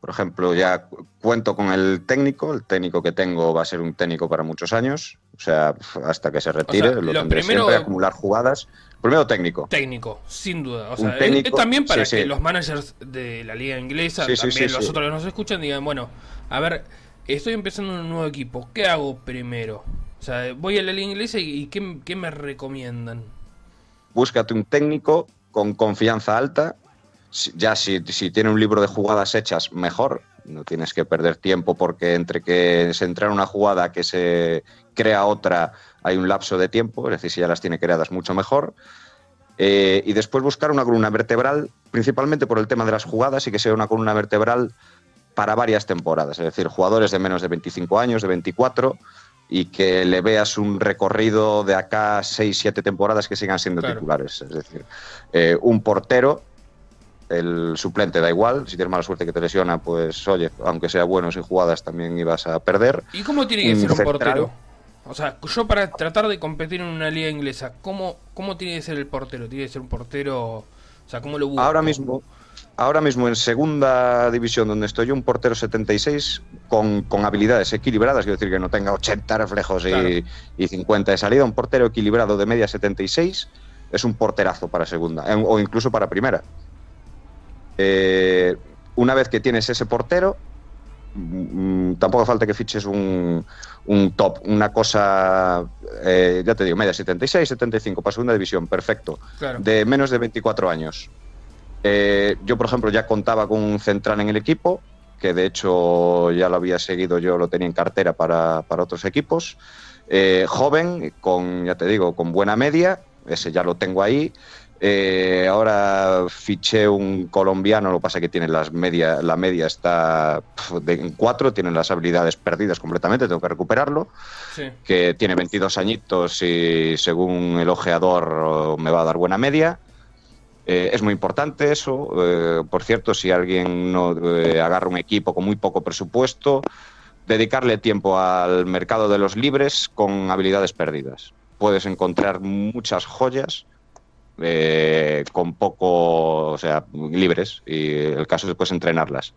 Por ejemplo, ya cuento con el técnico, el técnico que tengo va a ser un técnico para muchos años, o sea, hasta que se retire, lo, tendré primero, siempre, acumular jugadas. Primero técnico. Técnico, sin duda. O sea, también para que los managers de la liga inglesa, también los otros que nos escuchan, digan, bueno, a ver, estoy empezando un nuevo equipo, ¿qué hago primero? O sea, voy a la liga inglesa y, ¿qué, qué me recomiendan? Búscate un técnico con confianza alta. Ya si, tiene un libro de jugadas hechas, mejor. No tienes que perder tiempo porque entre que se entra una jugada que se, crea otra hay un lapso de tiempo, es decir, si ya las tiene creadas mucho mejor. Eh, y después buscar una columna vertebral, principalmente por el tema de las jugadas y que sea una columna vertebral para varias temporadas, es decir, jugadores de menos de 25 años, de 24, y que le veas un recorrido de acá 6, 7 temporadas que sigan siendo titulares. Es decir, eh, un portero, el suplente da igual, si tienes mala suerte que te lesiona, pues oye, aunque sea bueno sin jugadas también ibas a perder. ¿Y cómo tiene que ser un portero? O sea, yo para tratar de competir en una liga inglesa, ¿cómo, cómo tiene que ser el portero? ¿Tiene que ser un portero? O sea, ¿cómo lo busco? Ahora mismo, ahora mismo en segunda división, donde estoy yo, un portero 76 con, con habilidades equilibradas, quiero decir que no tenga 80 reflejos y, y, 50 de salida, un portero equilibrado de media 76 es un porterazo para segunda, o incluso para primera. Eh, una vez que tienes ese portero, mm, tampoco falta que fiches un, un top, una cosa, eh, ya te digo, media 76, 75 para segunda división, perfecto, de menos de 24 años. Eh, yo, por ejemplo, ya contaba con un central en el equipo, que de hecho ya lo había seguido, yo lo tenía en cartera para, para otros equipos. Eh, joven, con, ya te digo, con buena media, ese ya lo tengo ahí. Eh, ahora fiché un colombiano, lo que pasa es que tiene las media, la media está en cuatro, tiene las habilidades perdidas completamente, tengo que recuperarlo. Que tiene 22 añitos y según el ojeador me va a dar buena media. Eh, es muy importante eso. Eh, por cierto, si alguien no agarra un equipo con muy poco presupuesto, dedicarle tiempo al mercado de los libres con habilidades perdidas. Puedes encontrar muchas joyas eh, con poco, o sea, libres, y el caso es después entrenarlas.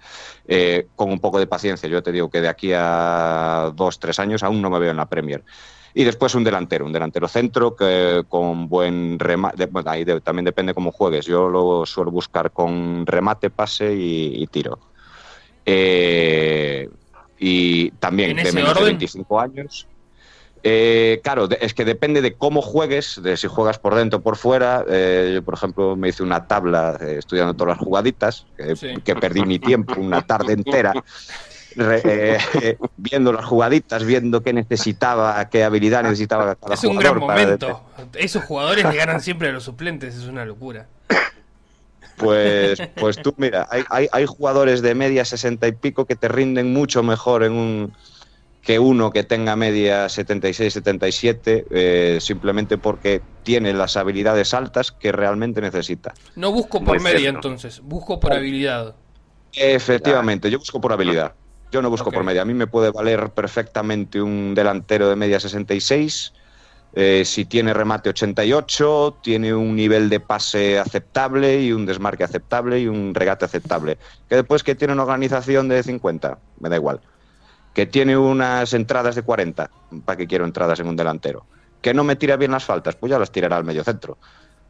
Eh, con un poco de paciencia, yo te digo que de aquí a dos, tres años aún no me veo en la Premier. Y después un delantero, un delantero centro que con buen remate, bueno, ahí también depende cómo juegues. Yo lo suelo buscar con remate, pase y, tiro. Eh, y también de menos de 25 años. Eh, claro, es que depende de cómo juegues, de si juegas por dentro o por fuera. Eh, yo, por ejemplo, me hice una tabla eh, estudiando todas las jugaditas, que perdí mi tiempo una tarde entera. viendo las jugaditas, viendo qué necesitaba, qué habilidad necesitaba cada Es un gran momento. Esos jugadores le ganan siempre a los suplentes, es una locura. Pues, pues tú, mira, hay, hay, hay jugadores de media sesenta y pico que te rinden mucho mejor en un, que uno que tenga media 76-77 eh, simplemente porque tiene las habilidades altas que realmente necesita. No busco por media entonces, busco por habilidad. Efectivamente, yo busco por habilidad. Yo no busco por media. A mí me puede valer perfectamente un delantero de media 66. Eh, si tiene remate 88, tiene un nivel de pase aceptable y un desmarque aceptable y un regate aceptable. Que después que tiene una organización de 50, me da igual que tiene unas entradas de 40, ¿para qué quiero entradas en un delantero? Que no me tira bien las faltas, pues ya las tirará al medio centro.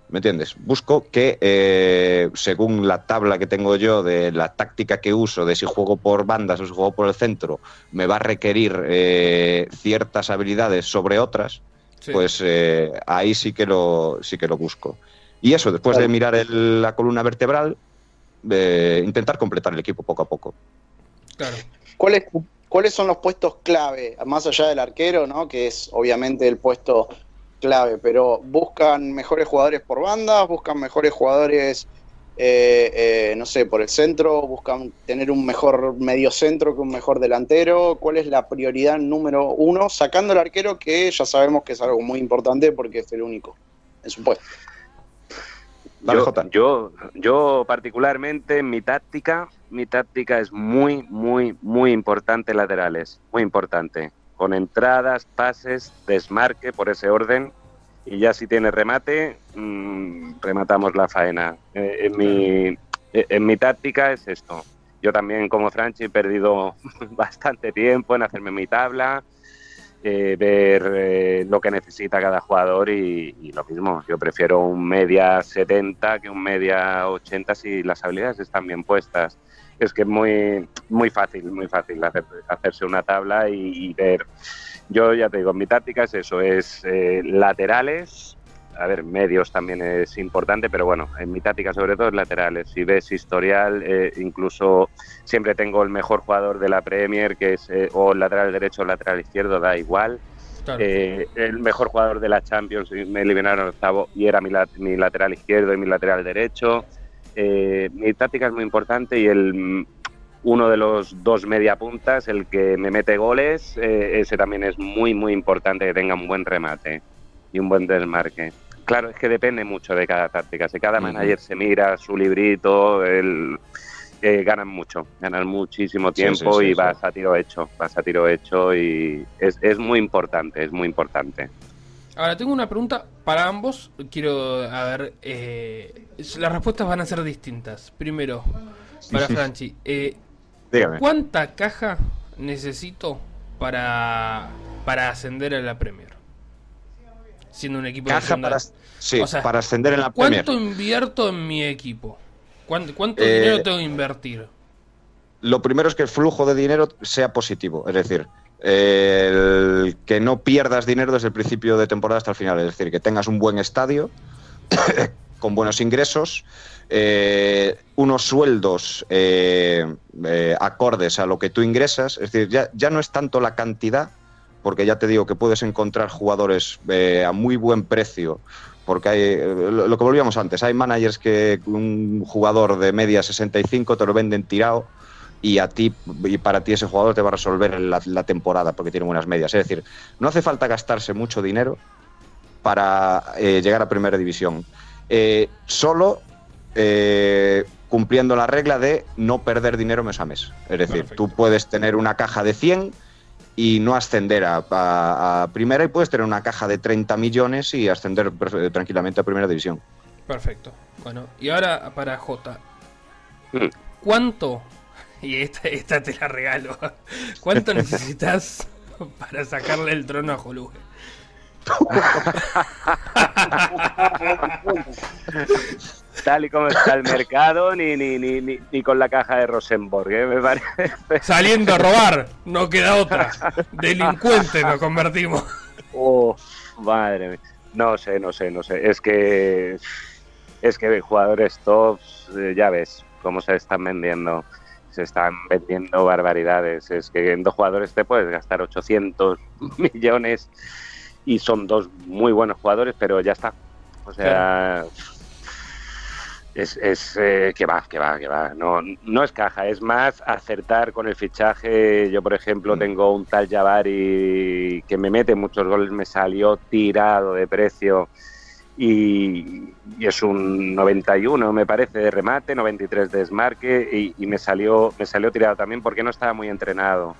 ¿Me entiendes? Busco que, eh, según la tabla que tengo yo de la táctica que uso, de si juego por bandas o si juego por el centro, me va a requerir eh, ciertas habilidades sobre otras, pues eh, ahí sí que, lo, sí que lo busco. Y eso, después de mirar la columna vertebral, intentar completar el equipo poco a poco. Claro. ¿Cuál es ¿Cuáles son los puestos clave, más allá del arquero, ¿no? que es obviamente el puesto clave, pero buscan mejores jugadores por bandas, buscan mejores jugadores, eh, eh, no sé, por el centro, buscan tener un mejor medio centro que un mejor delantero. ¿Cuál es la prioridad número uno? Sacando el arquero, que ya sabemos que es algo muy importante porque es el único en su puesto. Yo, yo, yo, particularmente en mi táctica, mi táctica es muy, muy, muy importante laterales, muy importante. Con entradas, pases, desmarque por ese orden y ya si tiene remate, mm, rematamos la faena. Eh, en, mi, eh, en mi táctica es esto. Yo también como Franchi he perdido [LAUGHS] bastante tiempo en hacerme mi tabla, eh, ver eh, lo que necesita cada jugador y, lo mismo, yo prefiero un media 70 que un media 80 si las habilidades están bien puestas. Es que es muy, muy fácil, muy fácil hacer, hacerse una tabla y, ver. Yo ya te digo, mi táctica es eso, es eh, laterales, a ver, medios también es importante, pero bueno, en mi táctica sobre todo es laterales. Si ves historial, eh, incluso siempre tengo el mejor jugador de la Premier, que es eh, o lateral derecho o lateral izquierdo, da igual. Eh, el mejor jugador de la Champions me eliminaron octavo y era mi, mi lateral izquierdo y mi lateral derecho. Eh, mi táctica es muy importante y el uno de los dos media puntas, el que me mete goles, eh, ese también es muy, muy importante que tenga un buen remate y un buen desmarque. Claro, es que depende mucho de cada táctica. Si cada manager se mira su librito, el, eh, ganan mucho, ganan muchísimo tiempo y vas a tiro hecho, vas a tiro hecho y es, es muy importante, es muy importante. Ahora tengo una pregunta para ambos. Quiero, a ver, eh, las respuestas van a ser distintas. Primero, para Franchi, eh, ¿cuánta caja necesito para, para ascender a la Premier? Siendo un equipo caja para, sí, para ascender en la Premier. ¿Cuánto invierto en mi equipo? ¿Cuánto, eh, dinero tengo que invertir? Lo primero es que el flujo de dinero sea positivo, es decir, que no pierdas dinero desde el principio de temporada hasta el final, es decir, que tengas un buen estadio [COUGHS] con buenos ingresos, eh, unos sueldos eh, acordes a lo que tú ingresas, es decir, ya, ya, no es tanto la cantidad, porque ya te digo que puedes encontrar jugadores a muy buen precio porque hay lo que volvíamos antes, hay managers que un jugador de media 65 te lo venden tirado y a ti y para ti ese jugador te va a resolver la, temporada porque tiene buenas medias. Es decir, no hace falta gastarse mucho dinero para eh, llegar a primera división. Eh, solo eh, cumpliendo la regla de no perder dinero mes a mes. Es decir, tú puedes tener una caja de 100 y no ascender a, primera y puedes tener una caja de 30 millones y ascender tranquilamente a primera división. Perfecto. Bueno, y ahora para J. Mm. ¿Cuánto, [LAUGHS] y esta, esta te la regalo, [LAUGHS] cuánto necesitas [LAUGHS] para sacarle el trono a Joluge? Tal y como está el mercado, ni, ni, ni, ni, con la caja de Rosenborg, ¿eh? me parece. Saliendo a robar, no queda otra. Delincuente nos convertimos. Oh, madre mía. No sé, no sé, no sé. Es que. Es que jugadores tops, eh, ya ves cómo se están vendiendo. Se están vendiendo barbaridades. Es que en dos jugadores te puedes gastar 800 [LAUGHS] millones y son dos muy buenos jugadores, pero ya está. O sea, es, es eh, que va, que va, que va. No, no es caja, es más acertar con el fichaje. Yo, por ejemplo, mm. tengo un tal Javari que me mete muchos goles, me salió tirado de precio. Y, es un 91 me parece de remate, 93 de desmarque y, y, me salió me salió tirado también porque no estaba muy entrenado.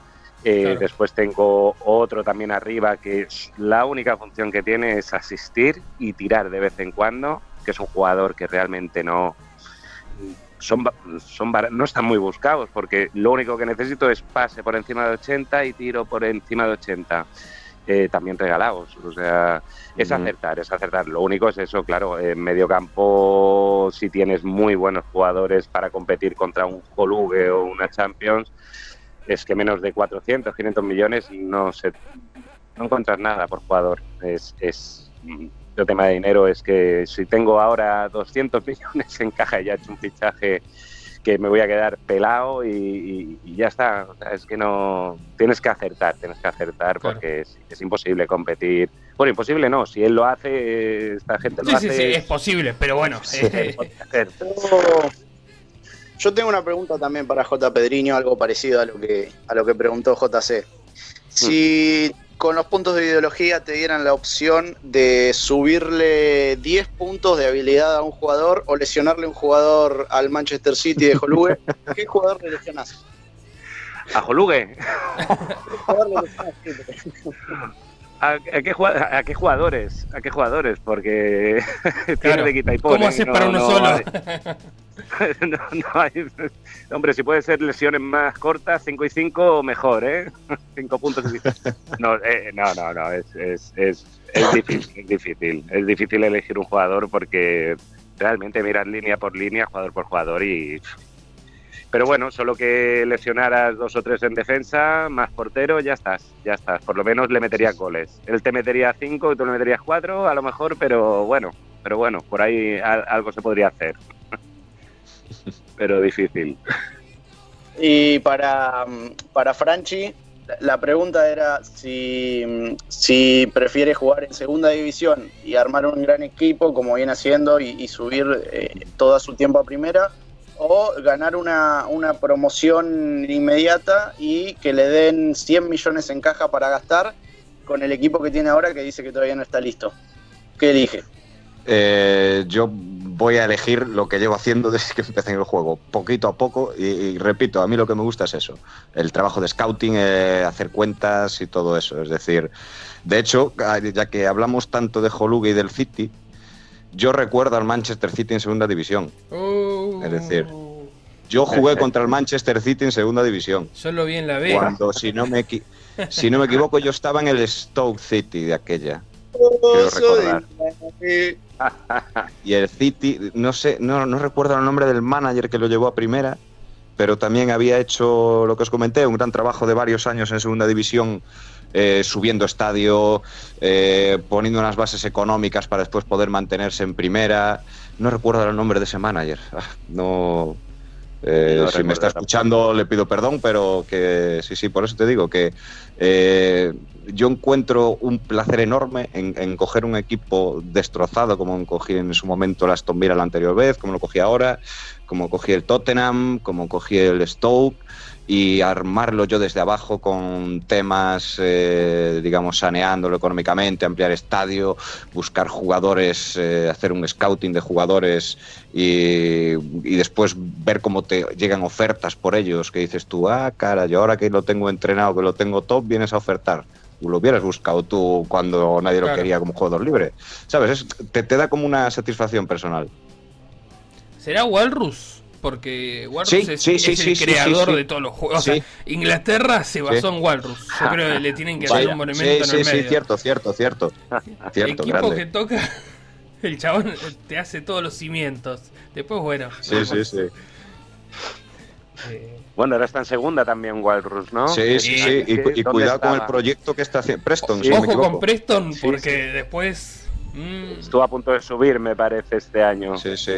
Eh, después tengo otro también arriba que la única función que tiene es asistir y tirar de vez en cuando, que es un jugador que realmente no son, son no están muy buscados porque lo único que necesito es pase por encima de 80 y tiro por encima de 80. Eh, también regalados. O sea, es acertar, es acertar. Lo único es eso, claro, en medio campo, si tienes muy buenos jugadores para competir contra un Holuge o una Champions, es que menos de 400, 500 millones no se no encuentras nada por jugador. Es, es el tema de dinero es que si tengo ahora 200 [LAUGHS] millones en caja y ya he hecho un fichaje que me voy a quedar pelado y, ya está. es que no tienes que acertar, tienes que acertar porque es, es, imposible competir. Bueno, imposible no. Si él lo hace, esta gente lo hace. Sí, sí, es posible, pero bueno. Eh, [LAUGHS] yo tengo una pregunta también para J. Pedriño, algo parecido a lo que, a lo que preguntó JC. Si con los puntos de ideología te dieran la opción de subirle 10 puntos de habilidad a un jugador o lesionarle un jugador al Manchester City de Holuge, [LAUGHS] ¿qué jugador le lesionás? ¿A Holuge? [LAUGHS] ¿A, qué, ¿A, qué, jugadores? ¿A qué jugadores? Porque [LAUGHS] tiene de quita y pone. ¿Cómo haces para uno solo? [LAUGHS] no, no hay. Hombre, si puede ser lesiones más cortas, 5 y 5, mejor, ¿eh? [LAUGHS] 5 puntos. No, eh, no, no, no, es, es, es, es, difícil, es difícil. Es difícil elegir un jugador porque realmente miras línea por línea, jugador por jugador y pero bueno, solo que lesionaras dos o tres en defensa, más portero, ya estás, ya estás. Por lo menos le metería goles. Él te metería cinco tú le meterías cuatro, a lo mejor, pero bueno, pero bueno, por ahí algo se podría hacer. Pero difícil. Y para, para Franchi, la pregunta era si, si prefiere jugar en segunda división y armar un gran equipo como viene haciendo y, subir eh, todo su tiempo a primera o ganar una, una, promoción inmediata y que le den 100 millones en caja para gastar con el equipo que tiene ahora que dice que todavía no está listo. ¿Qué elige? Eh, yo voy a elegir lo que llevo haciendo desde que empecé en el juego, poquito a poco, y, repito, a mí lo que me gusta es eso, el trabajo de scouting, eh, hacer cuentas y todo eso. Es decir, de hecho, ya que hablamos tanto de Holuga y del City, yo recuerdo al Manchester City en segunda división. es decir, yo jugué [LAUGHS] contra el Manchester City en segunda división. Solo vi en la B. Cuando, si no me, si no me equivoco, yo estaba en el Stoke City de aquella. Y el City, no sé, no, no recuerdo el nombre del manager que lo llevó a primera, pero también había hecho lo que os comenté, un gran trabajo de varios años en segunda división, eh, subiendo estadio, eh, poniendo unas bases económicas para después poder mantenerse en primera. No recuerdo el nombre de ese manager. Ah, no, eh, si me está escuchando le pido perdón, pero que sí, sí, por eso te digo que eh, yo encuentro un placer enorme en, coger un equipo destrozado como cogí en su momento el Aston Villa la anterior vez, como lo cogí ahora, como cogí el Tottenham, como cogí el Stoke y armarlo yo desde abajo con temas, eh, digamos, saneándolo económicamente, ampliar estadio, buscar jugadores, eh, hacer un scouting de jugadores y, después ver cómo te llegan ofertas por ellos, que dices tú, ah, cara, yo ahora que lo tengo entrenado, que lo tengo top, vienes a ofertar. Lo hubieras buscado tú cuando nadie lo quería como jugador libre. ¿Sabes? te, te da como una satisfacción personal. ¿Será Walrus? porque Walrus es, el creador de todos los juegos. O sea, Inglaterra se basó en Walrus. Yo creo que le tienen que hacer un monumento en el medio. Sí, cierto, cierto, cierto. [LAUGHS] cierto el equipo que toca, [LAUGHS] el chabón te hace todos los cimientos. Después, bueno. Sí, sí, sí. Eh, bueno, ahora está en segunda también Walrus, ¿no? Sí, sí, sí. Y, cuidado con el proyecto que está haciendo Preston. Ojo con Preston, porque después. Mm. Estuvo a punto de subir, me parece, este año. Sí, sí.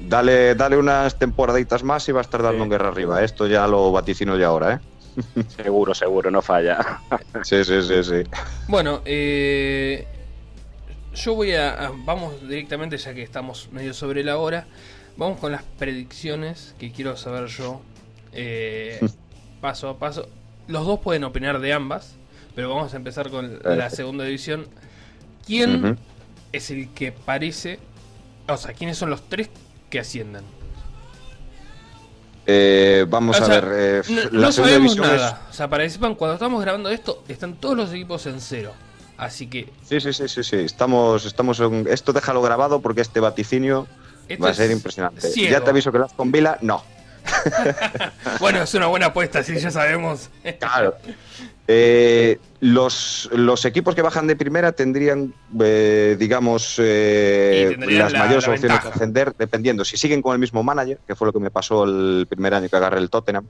Dale, dale unas temporaditas más y va a estar dando en guerra arriba. Esto ya lo vaticino ya ahora, ¿eh? [LAUGHS] seguro, seguro, no falla. sí, sí, sí, sí. Bueno, eh, yo voy a, Vamos directamente, ya que estamos medio sobre la hora. Vamos con las predicciones que quiero saber yo. Eh, paso a paso. Los dos pueden opinar de ambas, pero vamos a empezar con la segunda división. ¿Quién es el que parece... O sea, ¿quiénes son los tres que asciendan. Eh, vamos a ver. Eh, no, sabemos nada. O sea, para cuando estamos grabando esto, están todos los equipos en cero. Así que. Sí, sí, sí, sí, sí. Estamos, estamos en... Esto déjalo grabado porque este vaticinio va a ser impresionante. Ya te aviso que las con Vila, no. [LAUGHS] bueno, es una buena apuesta, si ya sabemos. claro. Eh, los, los, equipos que bajan de primera tendrían, eh, digamos, eh, las mayores opciones de ascender, dependiendo si siguen con el mismo manager, que fue lo que me pasó el primer año que agarré el Tottenham,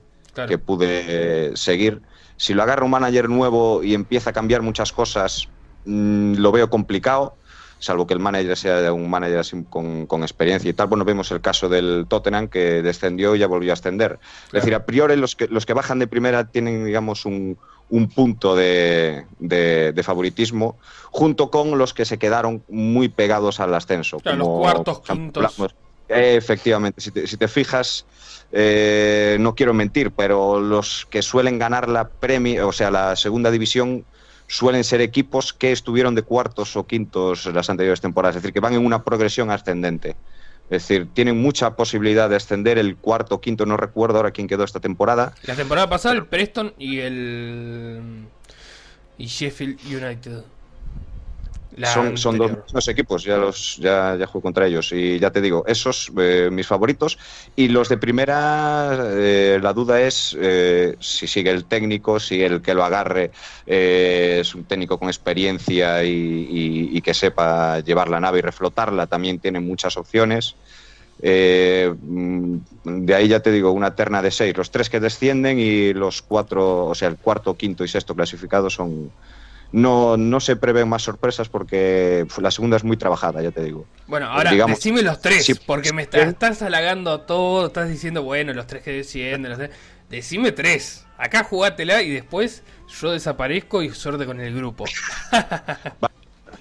que pude seguir. Si lo agarra un manager nuevo y empieza a cambiar muchas cosas, mm, lo veo complicado salvo que el manager sea un manager con, con, experiencia y tal. Bueno, vemos el caso del Tottenham que descendió y ya volvió a ascender. Es decir, a priori los que, los que bajan de primera tienen, digamos, un, un punto de, de, favoritismo, junto con los que se quedaron muy pegados al ascenso. como, los cuartos, quintos. efectivamente, si te, si te fijas, eh, no quiero mentir, pero los que suelen ganar la premio, o sea, la segunda división, suelen ser equipos que estuvieron de cuartos o quintos las anteriores temporadas, es decir, que van en una progresión ascendente. Es decir, tienen mucha posibilidad de ascender el cuarto, quinto, no recuerdo ahora quién quedó esta temporada. La temporada pasada el Preston y el y Sheffield United son, son dos equipos, ya los ya, ya juego contra ellos. Y ya te digo, esos eh, mis favoritos. Y los de primera, eh, la duda es eh, si sigue el técnico, si el que lo agarre es un técnico con experiencia y, que sepa llevar la nave y reflotarla. También tiene muchas opciones. Mm, de ahí ya te digo, una terna de seis. Los tres que descienden y los cuatro, o sea, el cuarto, quinto y sexto clasificados son no, no se prevén más sorpresas porque la segunda es muy trabajada, ya te digo. Bueno, ahora Digamos, decime los tres, porque me estás halagando todo, estás diciendo, bueno, los tres que descienden, decime tres. Acá jugátela y después yo desaparezco y suerte con el grupo. [LAUGHS]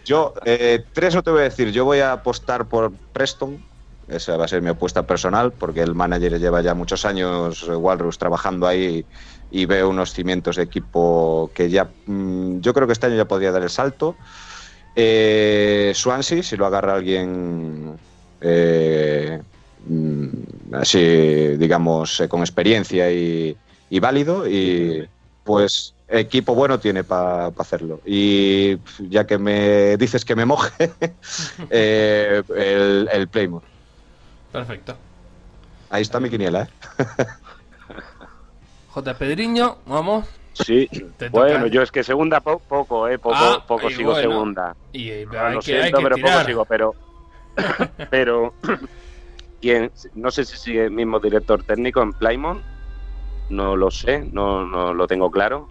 Yo, eh, tres no te voy a decir. Yo voy a apostar por Preston. Esa va a ser mi apuesta personal, porque el manager lleva ya muchos años, eh, Walrus, trabajando ahí y veo unos cimientos de equipo que ya. mm, yo creo que este año ya podría dar el salto. Eh, Swansea, si lo agarra alguien eh, mm, así, digamos, eh, con experiencia y, y válido, y pues equipo bueno tiene para hacerlo. Y ya que me dices que me moje, [LAUGHS] eh, el, el Playmore. Perfecto. Ahí está mi quiniela, ¿eh? [LAUGHS] J. Pedriño, vamos. Sí, bueno, yo es que segunda po- poco, eh, poco, Ah, poco sigo bueno. segunda. Y eh, Ah, hay lo que, hay siento, que pero poco sigo, pero, [LAUGHS] pero [CLEARS THROAT] ¿quién? no sé si sigue el mismo director técnico en Plymouth, no lo sé, no, no lo tengo claro,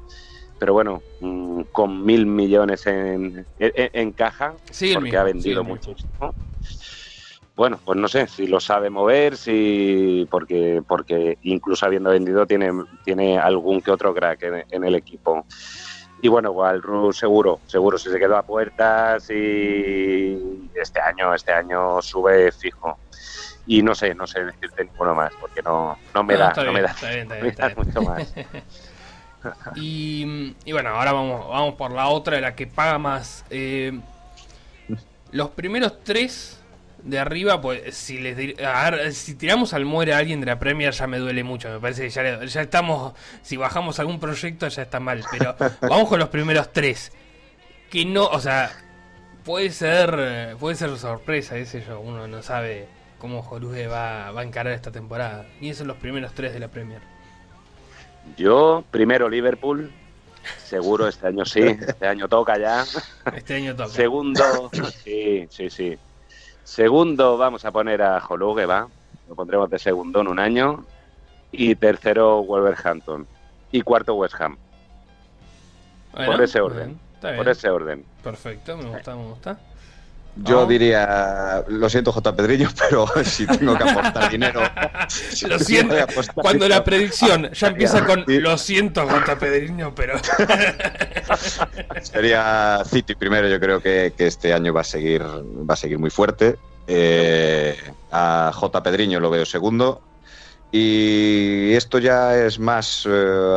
pero bueno, mm, con mil millones en, en, en caja, Sí, porque mismo, ha sí, vendido mismo. muchísimo. Bueno, pues no sé si lo sabe mover, si porque porque incluso habiendo vendido tiene tiene algún que otro crack en, en el equipo. Y bueno, Walrus seguro, seguro si se quedó a puertas y este año este año sube fijo. Y no sé, no sé decirte ninguno más porque no no me No, da, no bien, [LAUGHS] me da, bien, bien, mucho más. [LAUGHS] Y, y bueno, ahora vamos, vamos por la otra, la que paga más. Eh, los primeros tres de arriba, pues si les dir- a si tiramos al muere a alguien de la Premier ya me duele mucho. Me parece que ya, le- ya estamos, si bajamos algún proyecto ya está mal. Pero [LAUGHS] vamos con los primeros tres. Que no, o sea, puede ser, puede ser sorpresa, ese yo. Uno no sabe cómo Jorge va, va a encarar esta temporada. Y esos son los primeros tres de la Premier. Yo primero Liverpool, seguro este año sí, [LAUGHS] este año toca ya. Este año toca. Segundo, sí, sí, sí. Segundo, vamos a poner a Holuge, va. Lo pondremos de segundo en un año. Y tercero, Wolverhampton. Y cuarto, West Ham. Bueno, por ese orden. bien, Por ese orden. Perfecto, me gusta, me gusta. Yo Ah. diría, lo siento J. Pedrillo, [LAUGHS] pero si tengo que aportar dinero... [LAUGHS] si Lo siento, cuando dinero- la predicción ya empieza con lo siento, J. Pedriño, pero [LAUGHS] Sería City primero, yo creo que, que este año va a seguir, va a seguir muy fuerte. Eh, a J. Pedriño lo veo segundo. Y esto ya es más eh,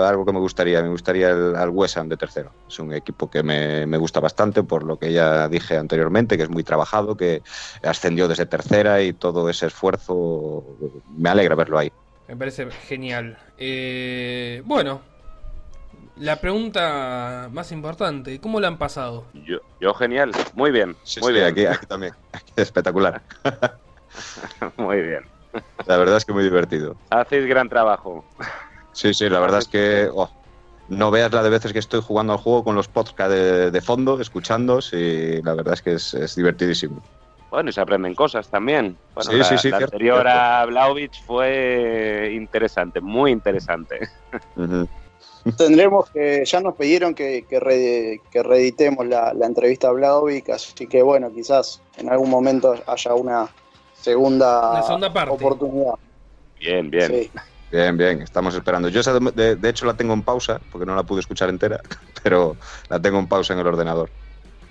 algo que me gustaría. Me gustaría el, al West Ham de tercero. Es un equipo que me, me gusta bastante, por lo que ya dije anteriormente, que es muy trabajado, que ascendió desde tercera y todo ese esfuerzo me alegra verlo ahí. me parece genial. Eh, bueno, la pregunta más importante, ¿cómo la han pasado? Yo, yo genial. Muy bien. Sí, muy sí, bien. Aquí, aquí también. [LAUGHS] Aquí espectacular. [LAUGHS] [LAUGHS] Muy bien. La verdad es que muy divertido. Hacéis gran trabajo. Sí, sí, la verdad es que oh, no veas la de veces que estoy jugando al juego con los podcasts de, de fondo, escuchando, y la verdad es que es, es divertidísimo. Bueno, y se aprenden cosas también. Bueno, Sí, la, sí, sí, la cierto, anterior cierto. a Blaovic fue interesante, muy interesante. Ujú. Tendremos que, ya nos pidieron que, que, re- que reeditemos la, la entrevista a Blaovic, así que bueno, quizás en algún momento haya una segunda, parte. oportunidad. Bien, bien. Sí. Bien, bien, estamos esperando. Yo esa de, de- de hecho la tengo en pausa, porque no la pude escuchar entera, [LAUGHS] pero la tengo en pausa en el ordenador.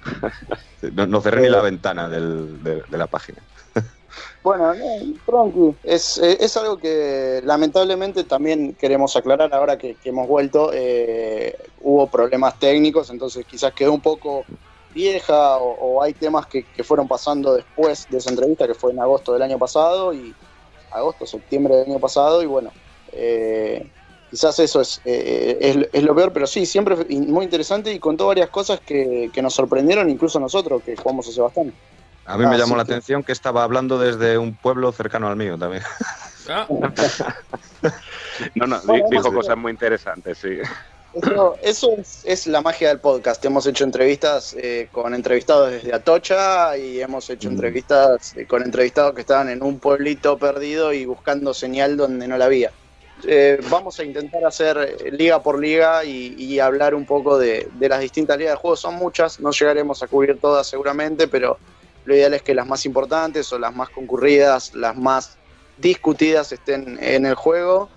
[LAUGHS] No, no cerré ni la ventana del- de, de la página. [LAUGHS] Bueno, no, tranqui. Es, eh, es algo que lamentablemente también queremos aclarar ahora que, que hemos vuelto. eh, hubo problemas técnicos, entonces quizás quedó un poco vieja o, o hay temas que, que fueron pasando después de esa entrevista que fue en agosto del año pasado y agosto, septiembre del año pasado y bueno, eh, quizás eso es, eh, es, es lo peor, pero sí, siempre muy interesante y contó varias cosas que, que nos sorprendieron incluso a nosotros que jugamos hace bastante. A mí Ah, me llamó sí, la sí. atención que estaba hablando desde un pueblo cercano al mío también. Ah, [LAUGHS] [LAUGHS] No, no, dijo cosas muy interesantes, sí. Eso, eso es, es la magia del podcast. Hemos hecho entrevistas eh, con entrevistados desde Atocha y hemos hecho Mm. entrevistas eh, con entrevistados que estaban en un pueblito perdido y buscando señal donde no la había. Eh, vamos a intentar hacer liga por liga y, y hablar un poco de, de las distintas ligas de juego. Son muchas, no llegaremos a cubrir todas seguramente, pero lo ideal es que las más importantes o las más concurridas, las más discutidas estén en el juego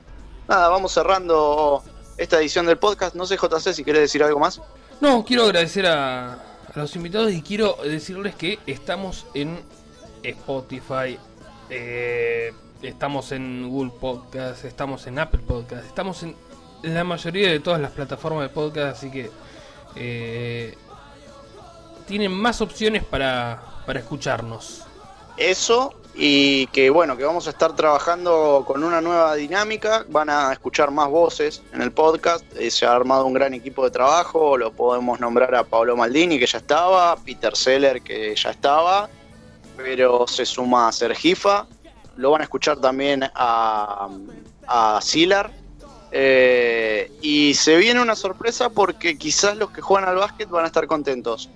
nada, vamos cerrando esta edición del podcast. No sé, JC, si querés decir algo más. No, quiero agradecer a, a los invitados y quiero decirles que estamos en Spotify, eh, estamos en Google Podcast, estamos en Apple Podcast, estamos en la mayoría de todas las plataformas de podcast, así que eh, tienen más opciones para, para escucharnos. Eso y que bueno, que vamos a estar trabajando con una nueva dinámica, van a escuchar más voces en el podcast, eh, se ha armado un gran equipo de trabajo, lo podemos nombrar a Pablo Maldini que ya estaba, Peter Seller que ya estaba, pero se suma a Sergifa, lo van a escuchar también a, a Silar, eh, y se viene una sorpresa porque quizás los que juegan al básquet van a estar contentos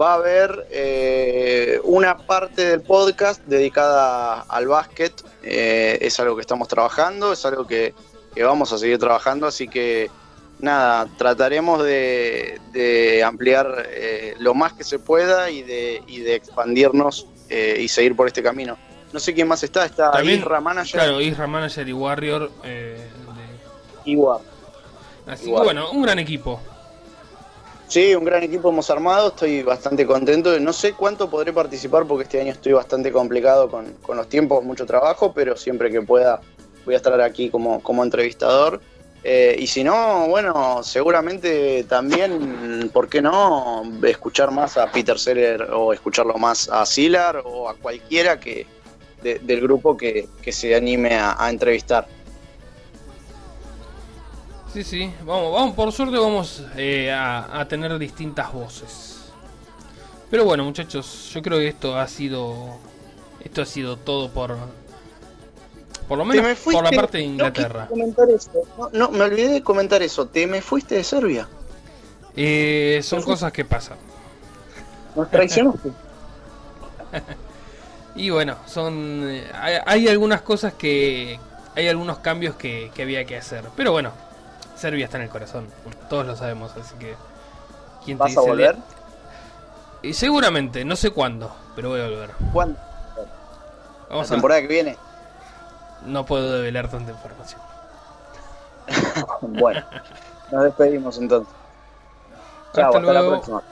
va a haber eh, una parte del podcast dedicada al básquet. Eh, es algo que estamos trabajando, es algo que, que, vamos a seguir trabajando, así que nada, trataremos de, de ampliar eh, lo más que se pueda y de, y de expandirnos eh, y seguir por este camino. No sé quién más está, está También, Isra Manager. Claro, Isra Manager y Warrior. eh, de- Igual. Así Igual. que bueno, un gran equipo. Sí, un gran equipo hemos armado, estoy bastante contento. No sé cuánto podré participar porque este año estoy bastante complicado con, con los tiempos, mucho trabajo, pero siempre que pueda voy a estar aquí como, como entrevistador. Eh, y si no, bueno, seguramente también, ¿por qué no? Escuchar más a Peter Seller o escucharlo más a Silar o a cualquiera que de- del grupo que, que se anime a entrevistar. Sí, sí, vamos, vamos, por suerte vamos eh, a, a tener distintas voces. Pero bueno, muchachos, yo creo que esto ha sido esto ha sido todo por por lo me menos por la parte de no Inglaterra. eso. No, no, me olvidé de comentar eso. Te me fuiste de Serbia. Eh, son cosas que pasan. Nos traicionaste. [LAUGHS] Y bueno, son eh, hay, hay algunas cosas que hay algunos cambios que, que había que hacer. Pero bueno, Serbia está en el corazón, todos lo sabemos, así que ¿quién te ¿Vas a volver? Y seguramente, no sé cuándo, pero voy a volver. ¿Cuándo? La Vamos a temporada que viene. No puedo develar tanta información. [LAUGHS] Bueno, nos despedimos entonces. Chao, Hasta hasta la próxima.